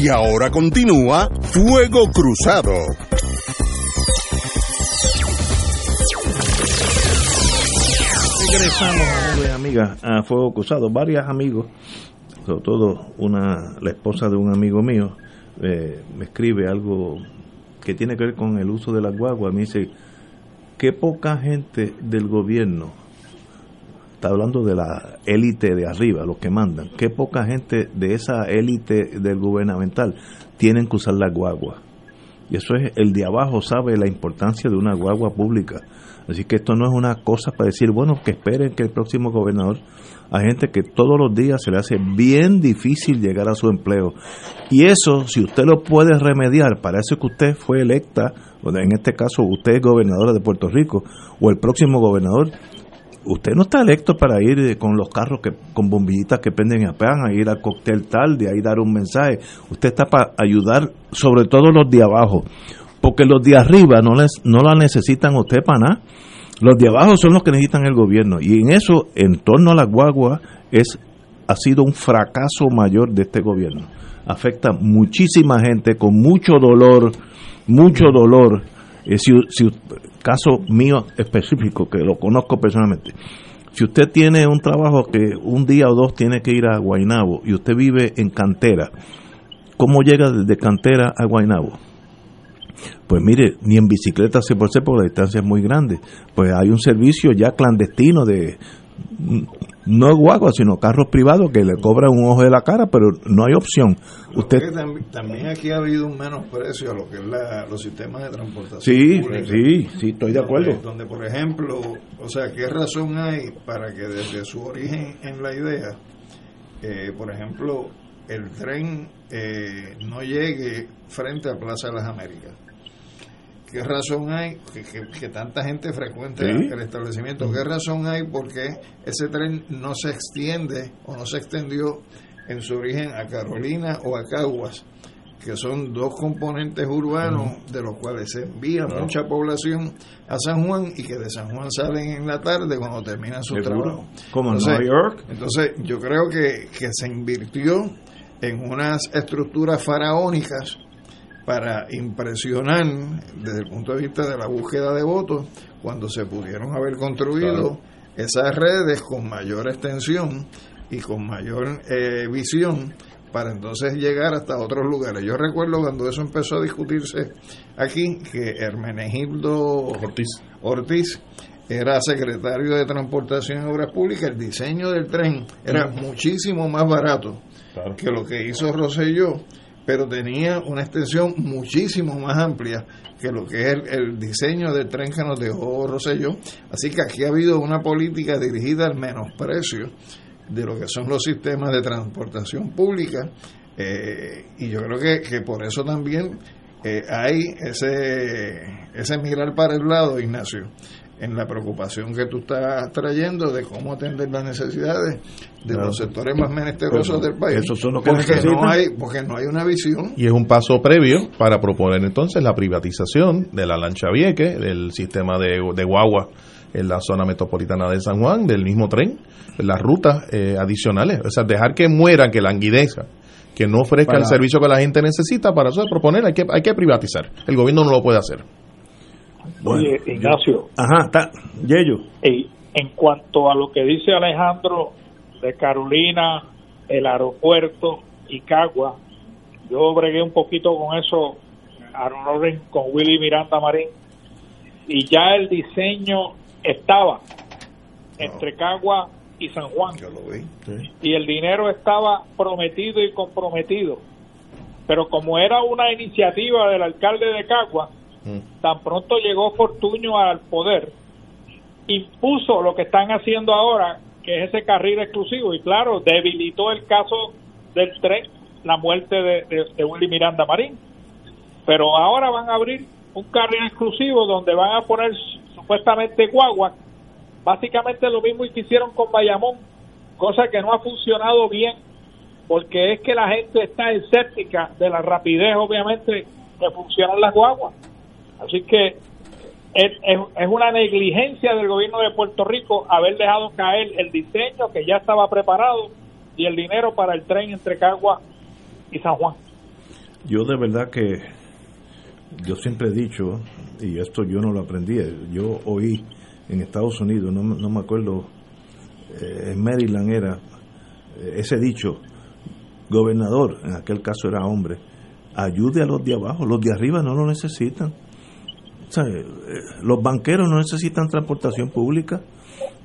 Y ahora continúa Fuego Cruzado. Regresamos, amigos y amigas, a Fuego Cruzado. Varios amigos, sobre todo una, la esposa de un amigo mío, eh, me escribe algo que tiene que ver con el uso de las guaguas. Me dice que poca gente del gobierno, está hablando de la élite de arriba, los que mandan, que poca gente de esa élite del gubernamental tienen que usar las guaguas. Y eso es, el de abajo sabe la importancia de una guagua pública. Así que esto no es una cosa para decir, bueno, que esperen que el próximo gobernador, hay gente que todos los días se le hace bien difícil llegar a su empleo. Y eso, si usted lo puede remediar, para eso que usted fue electa, en este caso usted es gobernadora de Puerto Rico, o el próximo gobernador, usted no está electo para ir eh, con los carros que con bombillitas que prenden a pan, a ir al cóctel tal, de ahí dar un mensaje. Usted está para ayudar, sobre todo los de abajo, porque los de arriba no les no la necesitan usted para nada. Los de abajo son los que necesitan el gobierno y en eso, en torno a la guagua, es ha sido un fracaso mayor de este gobierno. Afecta muchísima gente con mucho dolor, mucho dolor. Eh, si, si, caso mío específico, que lo conozco personalmente, si usted tiene un trabajo que un día o dos tiene que ir a Guainabo y usted vive en cantera, ¿cómo llega desde cantera a Guainabo? Pues mire, ni en bicicleta se puede hacer porque la distancia es muy grande. Pues hay un servicio ya clandestino de no guagua, sino carros privados que le cobran un ojo de la cara, pero no hay opción. Usted también, también, aquí ha habido un menosprecio a lo que es la, los sistemas de transportación. Sí, sí, sí, estoy de acuerdo. Donde, donde, por ejemplo, o sea, ¿qué razón hay para que desde su origen en la idea, eh, por ejemplo, el tren eh, no llegue frente a Plaza de las Américas? ¿Qué razón hay que, que, que tanta gente frecuente ¿Sí? el establecimiento? ¿Qué razón hay porque ese tren no se extiende o no se extendió en su origen a Carolina o a Caguas? que son dos componentes urbanos uh -huh. de los cuales se envía mucha población a San Juan y que de San Juan salen en la tarde cuando terminan su trabajo. Como en Nueva York. Entonces, yo creo que, que se invirtió en unas estructuras faraónicas para impresionar desde el punto de vista de la búsqueda de votos cuando se pudieron haber construido claro. esas redes con mayor extensión y con mayor eh, visión para entonces llegar hasta otros lugares. Yo recuerdo cuando eso empezó a discutirse aquí, que Hermenegildo Ortiz, Ortiz era secretario de Transportación y Obras Públicas, el diseño del tren era muchísimo más barato claro. que lo que hizo Rosselló pero tenía una extensión muchísimo más amplia que lo que es el, diseño del tren que nos dejó Rosselló. Así que aquí ha habido una política dirigida al menosprecio de lo que son los sistemas de transportación pública eh, y yo creo que, que por eso también eh, hay ese, ese para el lado, Ignacio, en la preocupación que tú estás trayendo de cómo atender las necesidades de claro. los sectores más menesterosos del país. Eso son lo que porque no hay porque no hay una visión. Y es un paso previo para proponer entonces la privatización de la lancha vieque, del sistema de, de guagua en la zona metropolitana de San Juan, del mismo tren, las rutas eh, adicionales. O sea, dejar que muera, que languidezca que no ofrezca Para- el servicio que la gente necesita, para eso de proponer hay que, hay que privatizar. El gobierno no lo puede hacer. Oye, Ignacio, Ajá, está. Yello. y en cuanto a lo que dice Alejandro de Carolina, el aeropuerto y Cagua, yo bregué un poquito con eso, Aaron con Willy Miranda Marín, y ya el diseño estaba entre Cagua y San Juan. Y el dinero estaba prometido y comprometido. Pero como era una iniciativa del alcalde de Cagua, tan pronto llegó Fortuño al poder, impuso lo que están haciendo ahora, que es ese carril exclusivo, y claro, debilitó el caso del tren, la muerte de, de, Willy Miranda Marín. Pero ahora van a abrir un carril exclusivo donde van a poner supuestamente guagua, básicamente lo mismo que hicieron con Bayamón, cosa que no ha funcionado bien, porque es que la gente está escéptica de la rapidez, obviamente, que funcionan las guaguas. Así que es, una negligencia del gobierno de Puerto Rico haber dejado caer el diseño que ya estaba preparado y el dinero para el tren entre Cagua y San Juan. Yo de verdad que yo siempre he dicho, y esto yo no lo aprendí, yo oí en Estados Unidos, no, no me acuerdo, eh, en Maryland era eh, ese dicho, gobernador, en aquel caso era hombre, ayude a los de abajo, los de arriba no lo necesitan. Eh, los banqueros no necesitan transportación pública,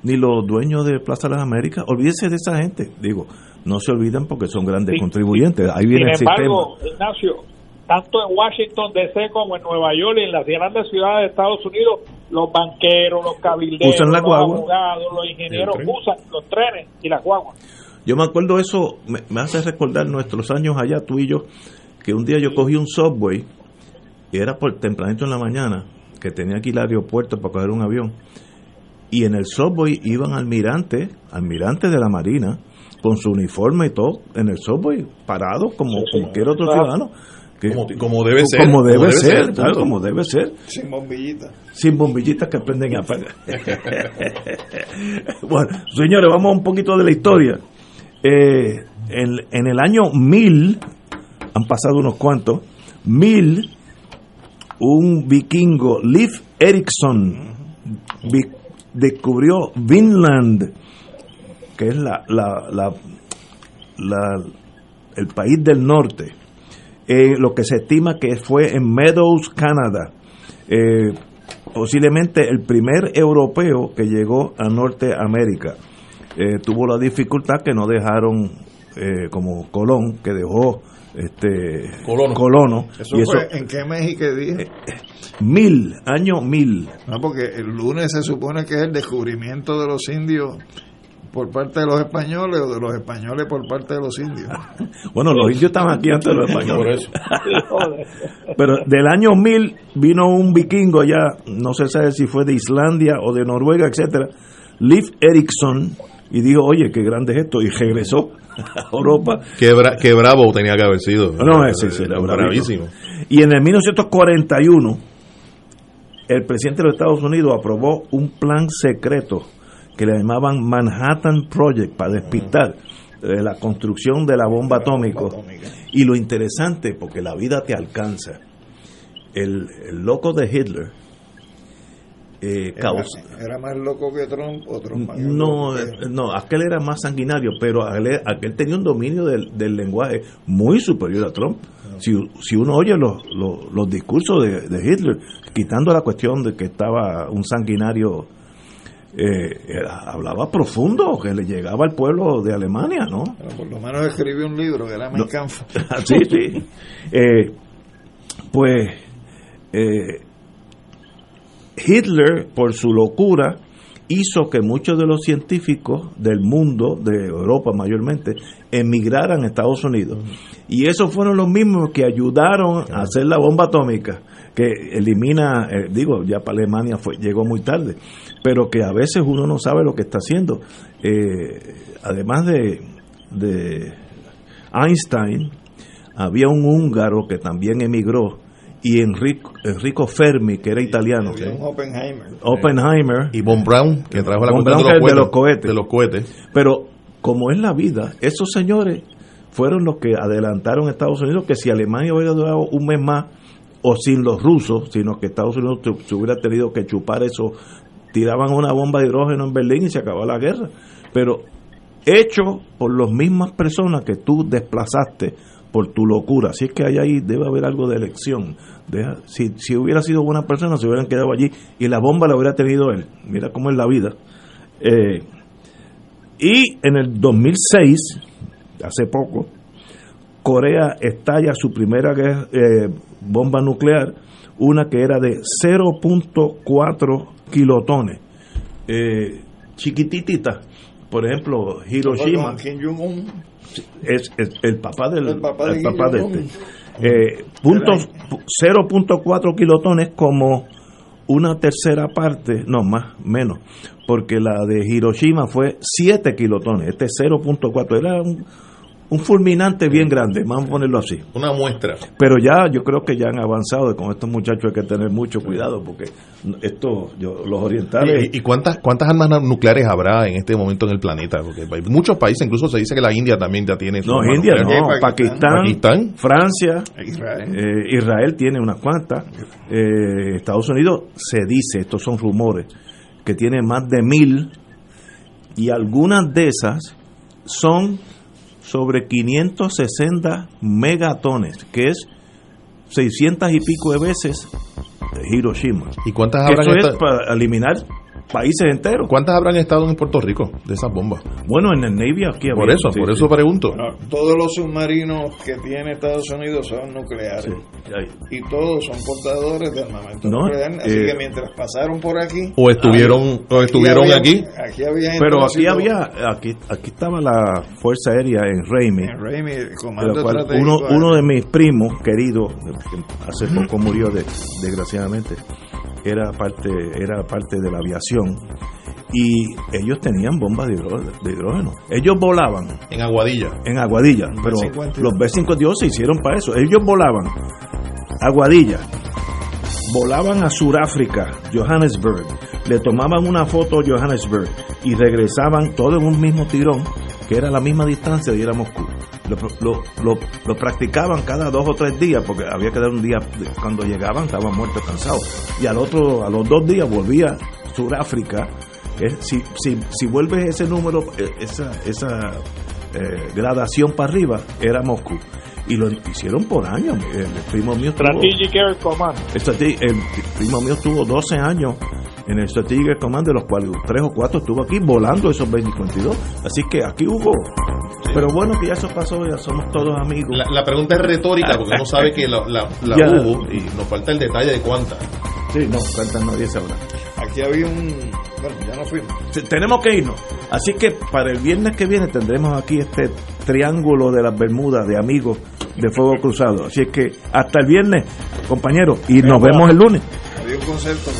ni los dueños de Plaza de las Américas, olvídese de esa gente, digo, no se olvidan porque son grandes Sí. contribuyentes, ahí viene Sin el embargo, sistema. Ignacio, tanto en Washington DC como en Nueva York y en las grandes ciudades de Estados Unidos, los banqueros, los cabilderos, Usan la los guagua. abogados, los ingenieros El tren. usan los trenes y las guaguas. Yo me acuerdo eso, me, me hace recordar nuestros años allá, tú y yo, que un día yo cogí un subway, y era por tempranito en la mañana, que tenía que ir al aeropuerto para coger un avión, y en el subway iban almirantes, almirantes de la Marina, con su uniforme y todo, en el subway, parados como cualquier otro Claro. ciudadano. que- Como- como debe ser, Como debe como debe ser, ser, claro, punto. como debe ser Sin bombillita. sin bombillitas que prenden y apagan. *laughs* bueno, señores, vamos un poquito de la historia. Eh, en, en el año 1000, han pasado unos cuantos, 1000, un vikingo, Leif Erikson, descubrió Vinland, que es la, la, la, la- el país del norte. Eh, lo que se estima que fue en Meadows, Canadá. Eh, posiblemente el primer europeo que llegó a Norteamérica. Eh, tuvo la dificultad que no dejaron, eh, como Colón, que dejó este Colono. colono, Eso y eso fue en qué México dije. mil, año mil. No, porque el lunes se supone que es el descubrimiento de los indios por parte de los españoles o de los españoles por parte de los indios. *laughs* Bueno, los indios estaban aquí antes de los españoles. Por eso. *laughs* Pero del año 1000 vino un vikingo allá, no se sabe si fue de Islandia o de Noruega, etcétera, Leif Erikson, y dijo, oye, qué grande es esto, y regresó *laughs* a Europa. Qué, bra- qué bravo tenía que haber sido. No, ese sí, era bravísimo. Y en el 1941, el presidente de los Estados Unidos aprobó un plan secreto que le llamaban Manhattan Project para despistar eh, la construcción de la bomba atómica. Y lo interesante, porque la vida te alcanza, el, el loco de Hitler eh, Era, era más loco que Trump o Trump más no, que- eh, no, aquel era más sanguinario, pero aquel, aquel tenía un dominio del, del lenguaje muy superior a Trump. Si, si uno oye los, los, los discursos de, de Hitler, quitando la cuestión de que estaba un sanguinario, eh, era- hablaba profundo, que le llegaba al pueblo de Alemania, ¿no? Pero por lo menos escribió un libro que era Mein Kampf. *laughs* sí, sí. Eh, pues eh, Hitler, por su locura, hizo que muchos de los científicos del mundo, de Europa mayormente, emigraran a Estados Unidos. Y esos fueron los mismos que ayudaron a hacer la bomba atómica, que elimina, eh, digo, ya para Alemania fue, llegó muy tarde, pero que a veces uno no sabe lo que está haciendo. Eh, además de, de Einstein, había un húngaro que también emigró, y Enrico, Enrico Fermi, que era italiano. Había un Oppenheimer. Oppenheimer. Y Von Braun, que trajo la Von Braun, de, de los cohetes. de los cohetes. Pero como es la vida, esos señores fueron los que adelantaron a Estados Unidos que si Alemania hubiera durado un mes más o sin los rusos, sino que Estados Unidos se- se hubiera tenido que chupar eso, tiraban una bomba de hidrógeno en Berlín y se acabó la guerra. Pero hecho por las mismas personas que tú desplazaste por tu locura. Así es que ahí, ahí debe haber algo de elección. Si, si hubiera sido buena persona, se hubieran quedado allí y la bomba la hubiera tenido él. Mira cómo es la vida. Eh, y en el 2006, hace poco, Corea estalla su primera eh, bomba nuclear, una que era de 0.4 kilotones, eh, chiquititita. Por ejemplo, Hiroshima. Es, es el papá del El papá de el papá de este. Eh, puntos 0.4 kilotones como una tercera parte, no más, menos, porque la de Hiroshima fue 7 kilotones, este 0.4 era un, un fulminante bien grande, vamos a ponerlo así. Una muestra. Pero ya yo creo que ya han avanzado y con estos muchachos hay que tener mucho cuidado porque esto, yo, los orientales... ¿Y, y cuántas cuántas armas nucleares habrá en este momento en el planeta? Porque hay muchos países, incluso se dice que la India también ya tiene. No, India nuclear. no, Pakistán, Pakistán. Francia, Israel. eh, Israel tiene unas cuantas, eh, Estados Unidos se dice, estos son rumores, que tiene más de mil y algunas de esas son sobre 560 megatones, que es 600 y pico de veces Hiroshima. ¿Y cuántas Eso habrán es esta- para eliminar países enteros. ¿Cuántas habrán estado en Puerto Rico de esas bombas? Bueno, en el Navy aquí Por eso, sí, por sí. eso pregunto. Todos los submarinos que tiene Estados Unidos son nucleares. Y todos son portadores de armamento No, nuclear. Así eh, que mientras pasaron por aquí. O estuvieron- o estuvieron había- aquí. Aquí había Pero aquí había, aquí, aquí estaba la Fuerza Aérea en Raimi. En Raimi, el de comando la cual uno, uno de mis primos queridos, que hace poco murió de- desgraciadamente, era parte, era parte de la aviación y ellos tenían bombas de hidrógeno. de hidrógeno. Ellos volaban En Aguadilla. en Aguadilla, pero B-52. los B-52 se hicieron para eso. Ellos volaban Aguadilla, volaban a Sudáfrica, Johannesburg, le tomaban una foto a Johannesburg y regresaban todo en un mismo tirón, que era la misma distancia de ir a Moscú. Lo, lo- lo- lo practicaban cada dos o tres días, porque había que dar un día, cuando llegaban estaban muertos cansados. Y al otro, a los dos días volvía Sudáfrica. Eh, si, si, si vuelves ese número, eh, esa, esa eh, gradación para arriba, era Moscú. Y lo hicieron por años. El primo mío estuvo- Strategic Air Command. Strate- el primo mío estuvo 12 años en el Strategic Air Command, de los cuales tres o cuatro estuvo aquí volando esos 2052. Así que aquí hubo. Pero bueno, que ya eso pasó, ya somos todos amigos. La, la pregunta es retórica porque uno sabe que la, la, la Ya. hubo y nos falta el detalle de cuántas. Sí, no, cuántas nadie sabrá. Aquí había un. Bueno, ya no fuimos. Te- Tenemos que irnos. Así que para el viernes que viene tendremos aquí este triángulo de las Bermudas de amigos de Fuego Cruzado. Así es que hasta el viernes, compañeros, y nos vemos el lunes. Había un concepto